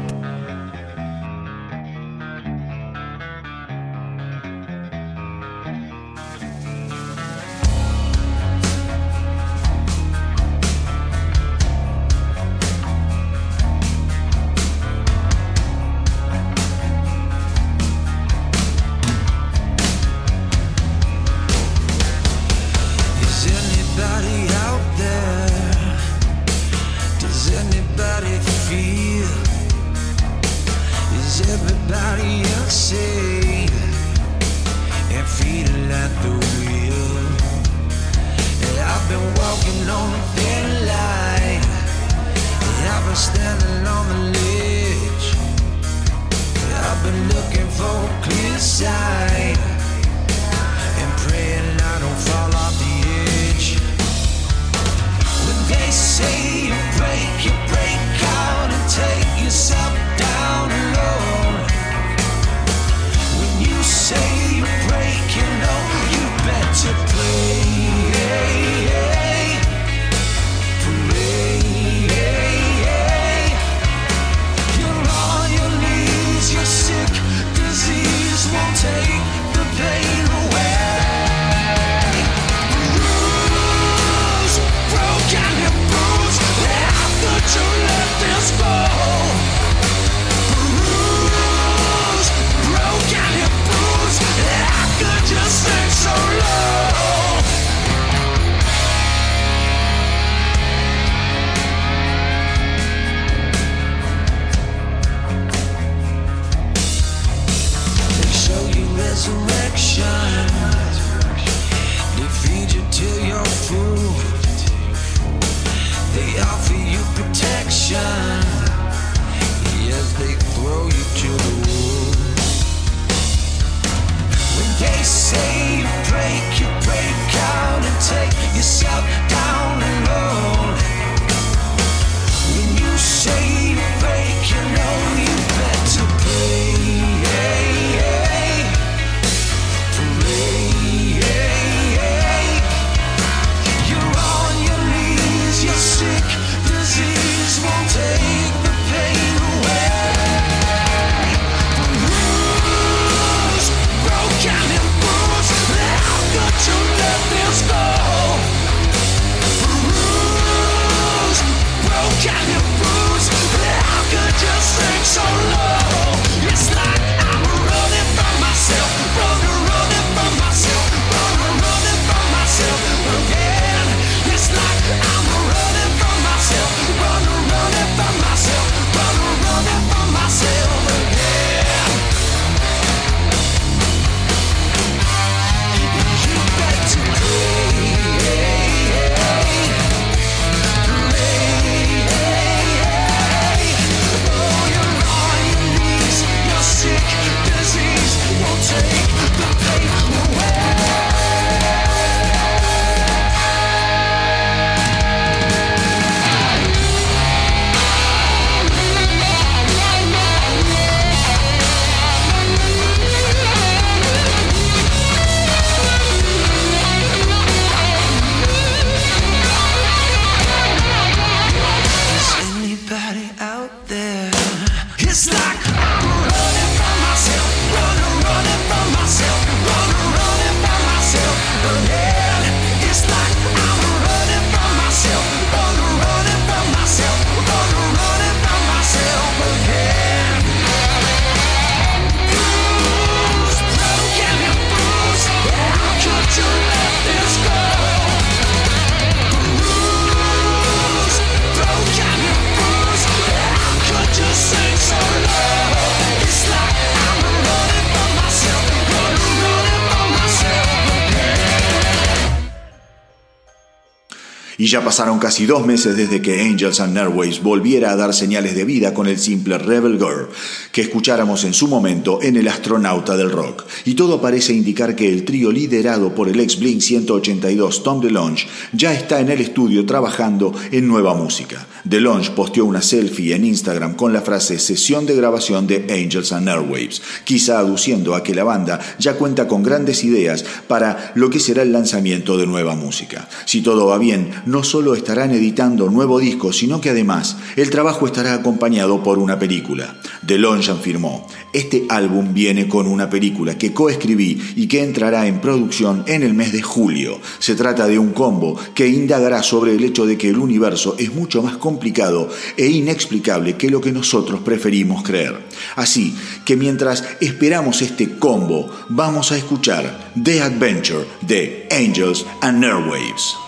Y ya pasaron casi dos meses desde que Angels and Airwaves volviera a dar señales de vida con el simple Rebel Girl, que escucháramos en su momento en El Astronauta del Rock. Y todo parece indicar que el trío liderado por el ex Blink 182 Tom DeLonge ya está en el estudio trabajando en nueva música. DeLonge posteó una selfie en Instagram con la frase sesión de grabación de Angels and Airwaves, quizá aduciendo a que la banda ya cuenta con grandes ideas para lo que será el lanzamiento de nueva música. Si todo va bien, no solo estarán editando nuevo disco, sino que además el trabajo estará acompañado por una película. DeLonge afirmó, este álbum viene con una película que coescribí y que entrará en producción en el mes de julio. Se trata de un combo que indagará sobre el hecho de que el universo es mucho más complicado e inexplicable que lo que nosotros preferimos creer. Así que mientras esperamos este combo, vamos a escuchar The Adventure de Angels and Airwaves.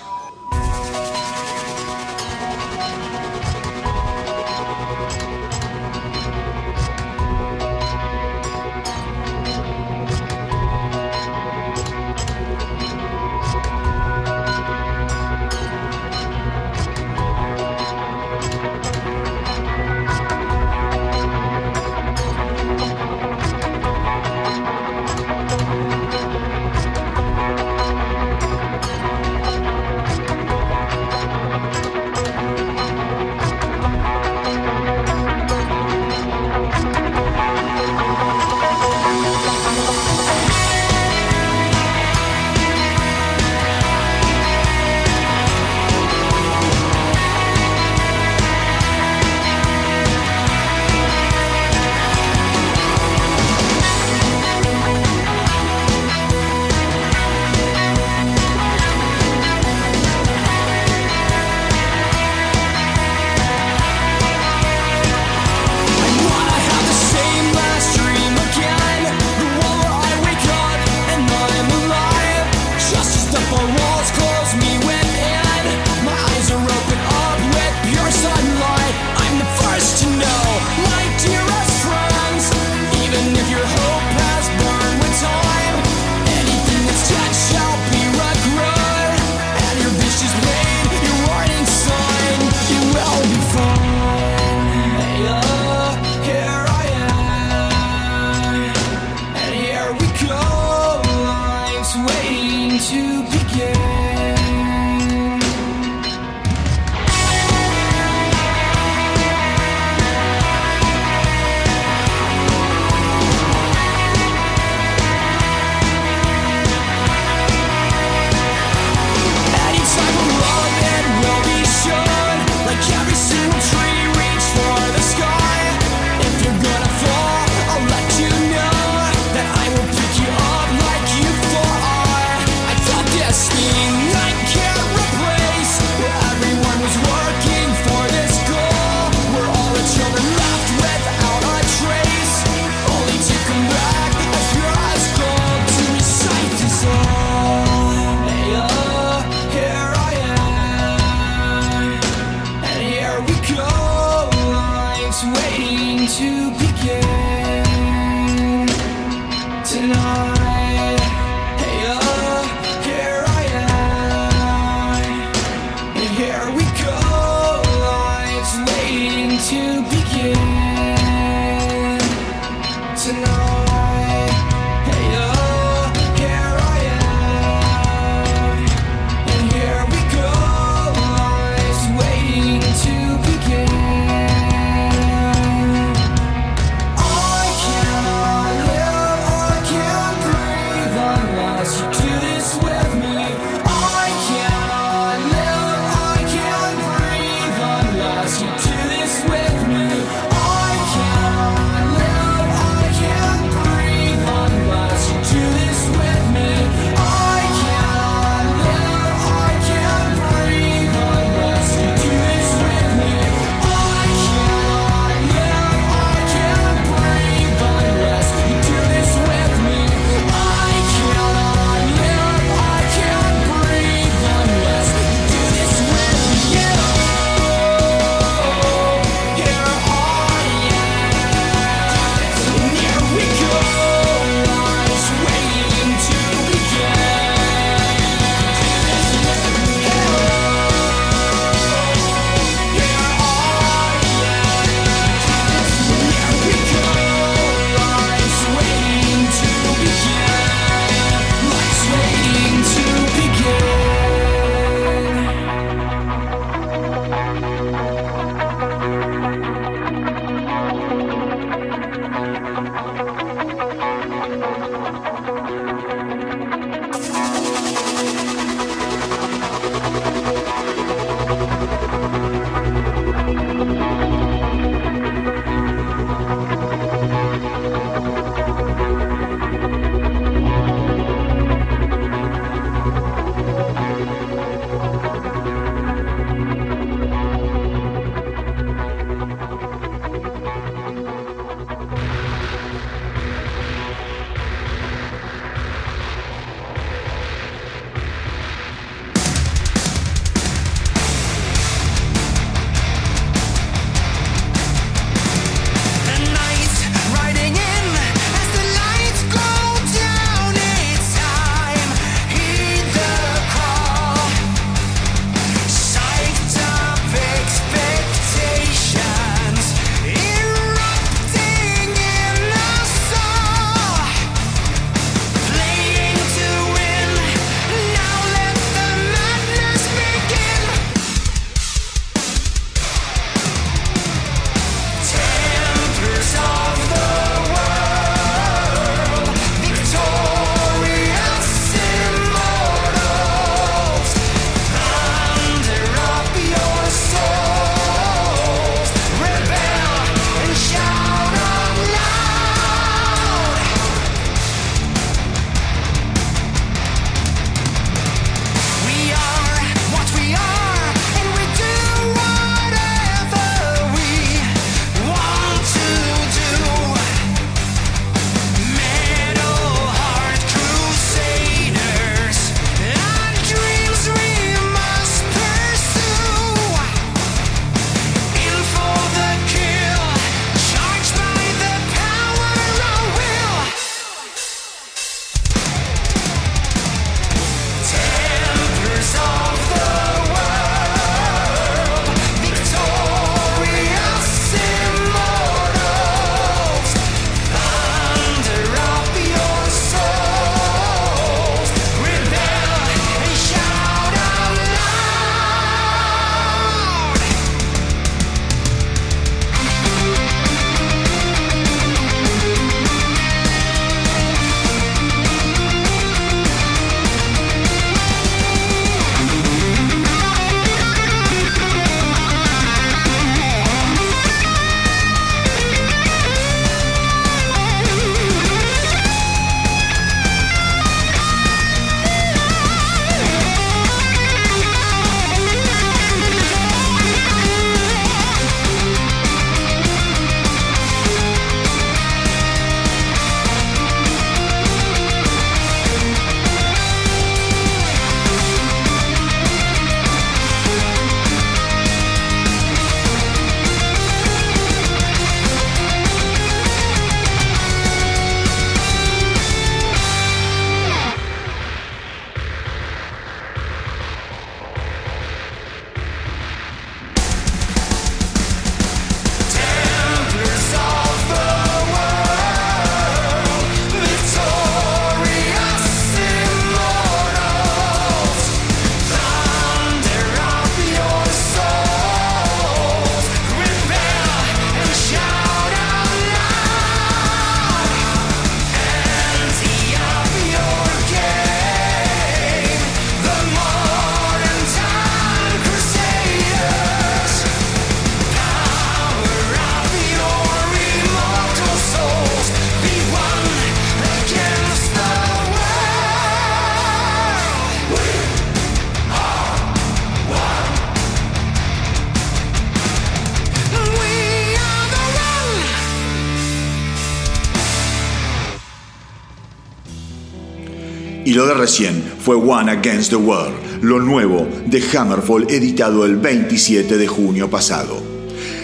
Lo de recién fue One Against the World, lo nuevo de Hammerfall editado el 27 de junio pasado.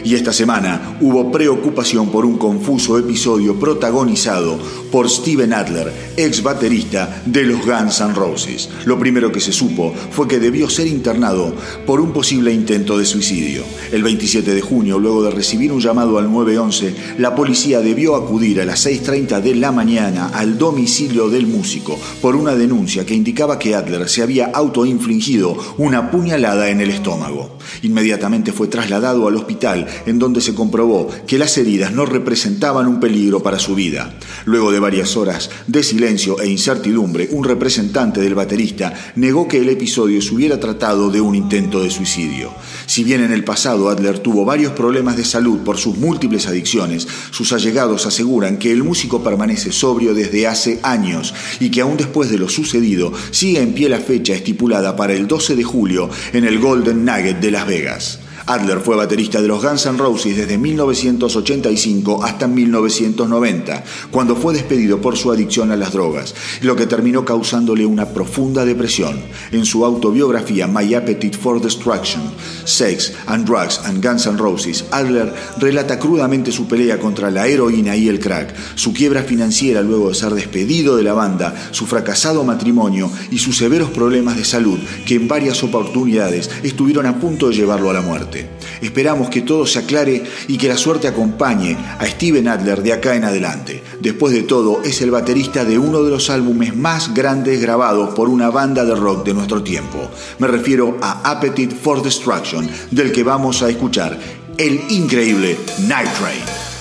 Y esta semana hubo preocupación por un confuso episodio protagonizado por Steven Adler, ex baterista de los Guns N' Roses. Lo primero que se supo fue que debió ser internado por un posible intento de suicidio. El 27 de junio, luego de recibir un llamado al 911, la policía debió acudir a las 6.30 de la mañana al domicilio del músico por una denuncia que indicaba que Adler se había autoinfligido una puñalada en el estómago. Inmediatamente fue trasladado al hospital en donde se comprobó que las heridas no representaban un peligro para su vida. Luego de varias horas de silencio e incertidumbre, un representante del baterista negó que el episodio se hubiera tratado de un intento de suicidio. Si bien en el pasado Adler tuvo varios problemas de salud por sus múltiples adicciones, sus allegados aseguran que el músico permanece sobrio desde hace años y que aún después de lo sucedido sigue en pie la fecha estipulada para el 12 de julio en el Golden Nugget de Las Vegas. Adler fue baterista de los Guns N' Roses desde 1985 hasta 1990, cuando fue despedido por su adicción a las drogas, lo que terminó causándole una profunda depresión. En su autobiografía My Appetite for Destruction, Sex and Drugs and Guns N' Roses, Adler relata crudamente su pelea contra la heroína y el crack, su quiebra financiera luego de ser despedido de la banda, su fracasado matrimonio y sus severos problemas de salud que en varias oportunidades estuvieron a punto de llevarlo a la muerte. Esperamos que todo se aclare y que la suerte acompañe a Steven Adler de acá en adelante. Después de todo, es el baterista de uno de los álbumes más grandes grabados por una banda de rock de nuestro tiempo. Me refiero a Appetite for Destruction, del que vamos a escuchar el increíble Night Train.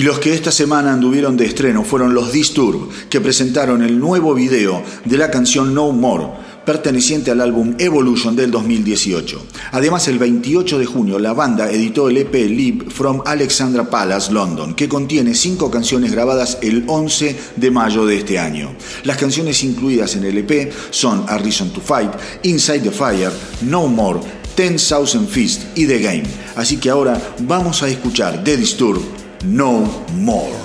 Y los que esta semana anduvieron de estreno fueron los Disturb, que presentaron el nuevo video de la canción No More, perteneciente al álbum Evolution del 2018. Además, el 28 de junio, la banda editó el EP Live from Alexandra Palace, London, que contiene cinco canciones grabadas el 11 de mayo de este año. Las canciones incluidas en el EP son A Reason to Fight, Inside the Fire, No More, Ten Thousand Fist y The Game. Así que ahora vamos a escuchar The Disturb no more.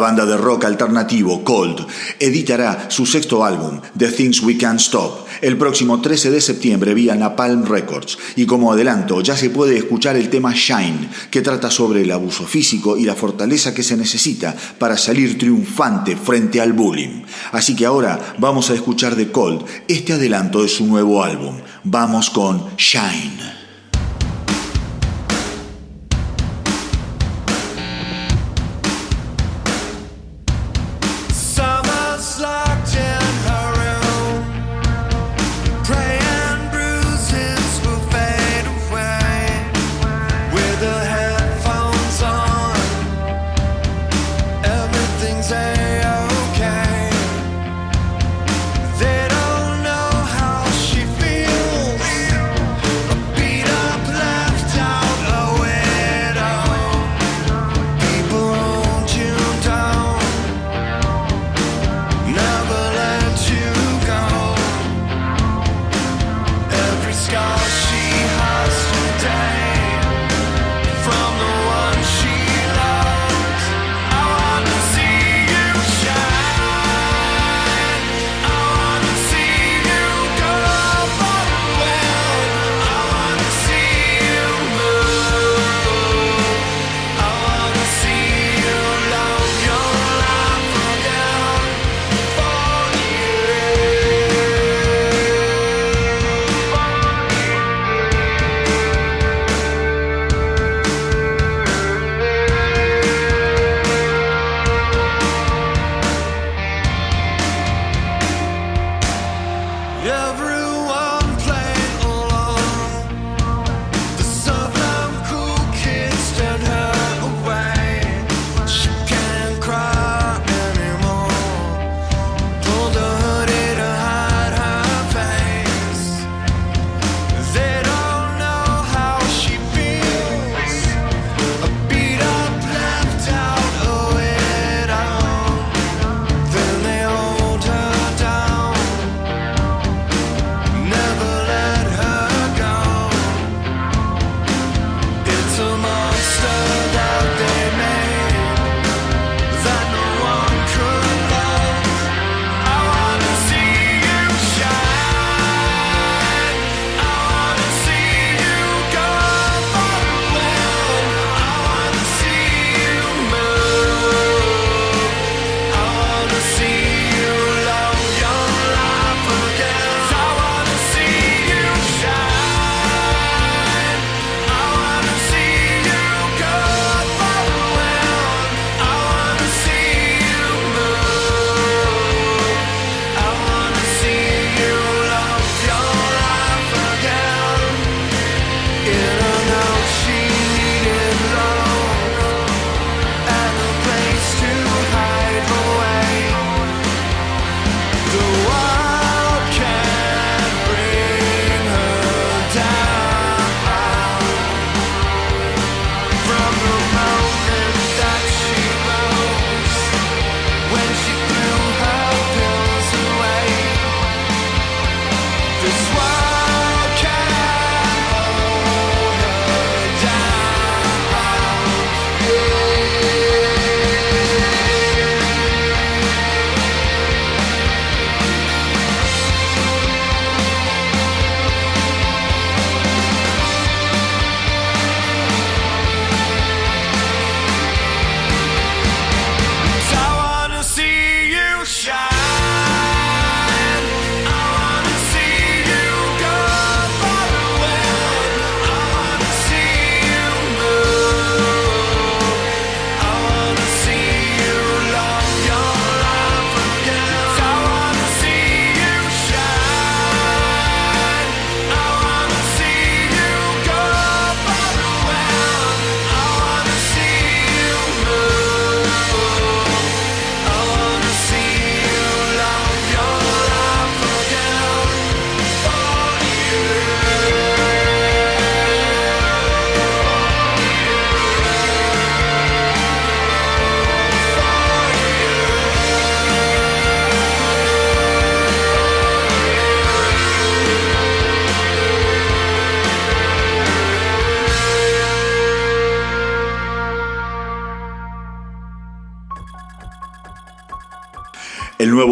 banda de rock alternativo Cold editará su sexto álbum, The Things We Can't Stop, el próximo 13 de septiembre vía Napalm Records. Y como adelanto, ya se puede escuchar el tema Shine, que trata sobre el abuso físico y la fortaleza que se necesita para salir triunfante frente al bullying. Así que ahora vamos a escuchar de Cold este adelanto de su nuevo álbum. Vamos con Shine.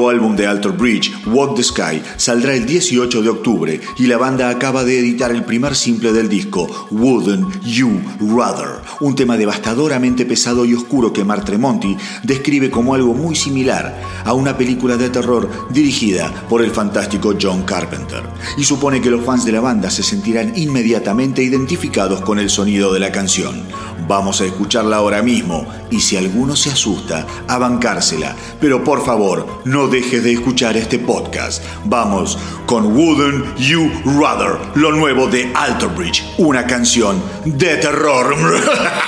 nuevo álbum de Alter Bridge, Walk the Sky, saldrá el 18 de octubre y la banda acaba de editar el primer simple del disco, Wouldn't You Rather, un tema devastadoramente pesado y oscuro que Mark Tremonti describe como algo muy similar a una película de terror dirigida por el fantástico John Carpenter, y supone que los fans de la banda se sentirán inmediatamente identificados con el sonido de la canción. Vamos a escucharla ahora mismo y si alguno se asusta, a bancársela. Pero por favor, no dejes de escuchar este podcast. Vamos con Wouldn't You Rather, lo nuevo de Alter Bridge, una canción de terror. (laughs)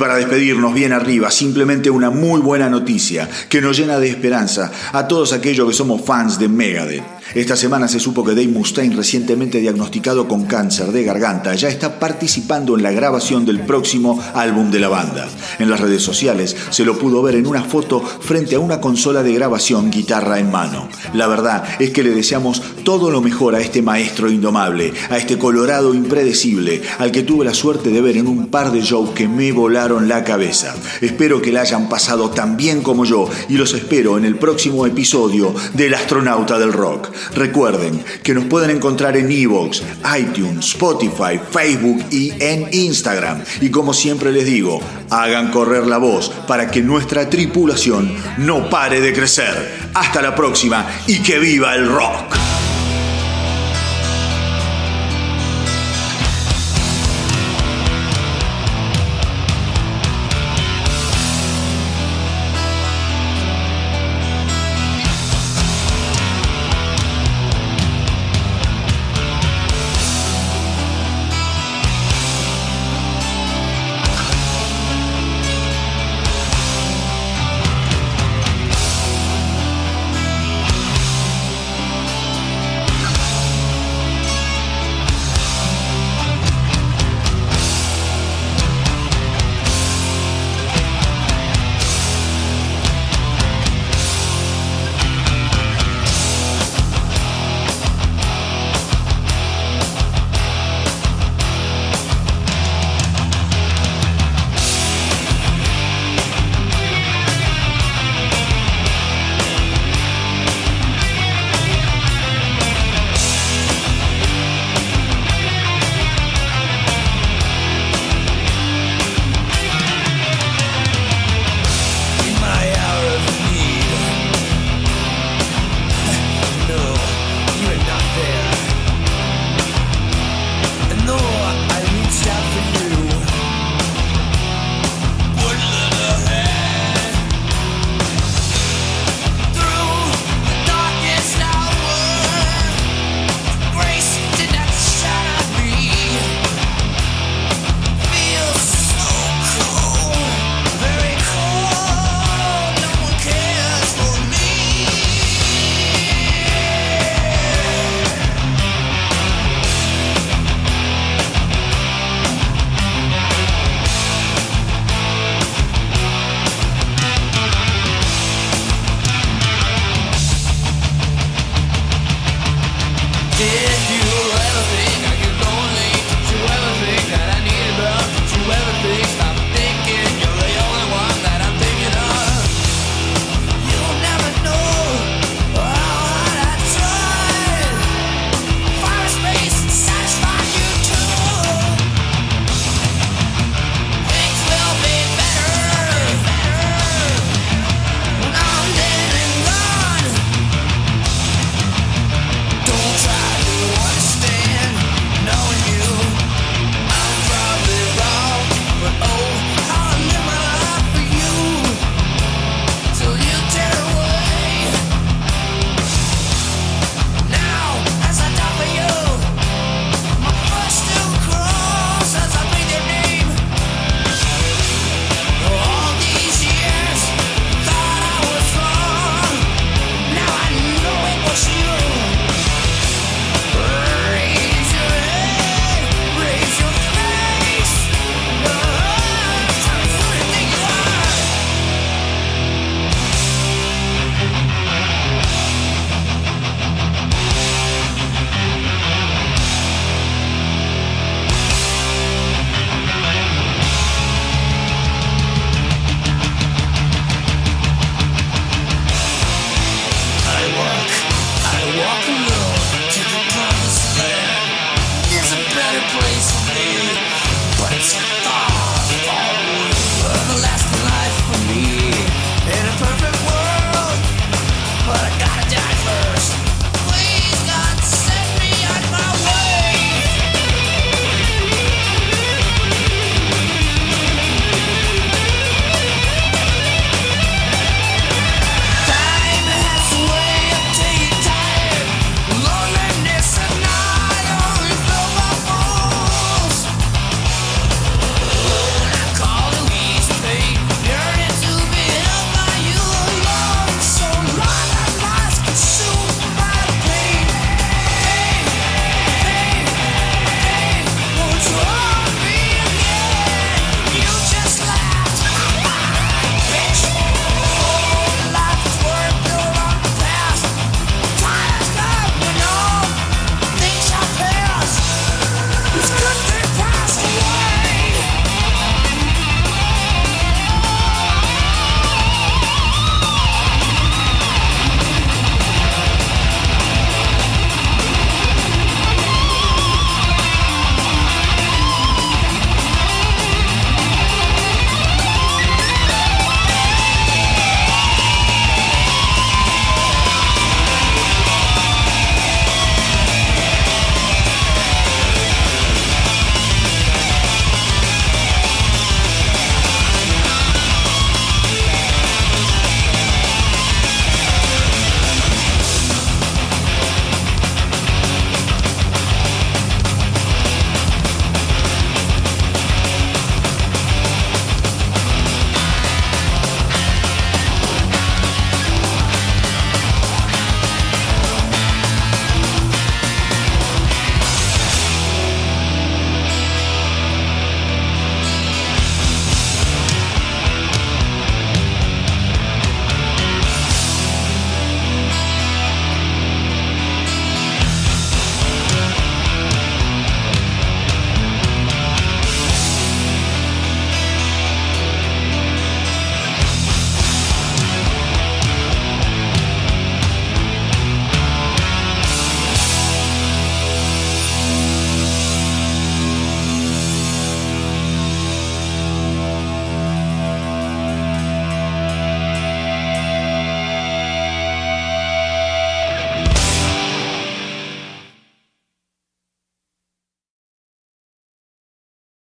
para despedirnos bien arriba, simplemente una muy buena noticia que nos llena de esperanza a todos aquellos que somos fans de Megadeth. Esta semana se supo que Dave Mustaine, recientemente diagnosticado con cáncer de garganta, ya está participando en la grabación del próximo álbum de la banda. En las redes sociales se lo pudo ver en una foto frente a una consola de grabación guitarra en mano. La verdad es que le deseamos todo lo mejor a este maestro indomable, a este colorado impredecible, al que tuve la suerte de ver en un par de shows que me volaron la cabeza. Espero que la hayan pasado tan bien como yo y los espero en el próximo episodio del Astronauta del Rock. Recuerden que nos pueden encontrar en Evox, iTunes, Spotify, Facebook y en Instagram. Y como siempre les digo, hagan correr la voz para que nuestra tripulación no pare de crecer. Hasta la próxima y que viva el rock.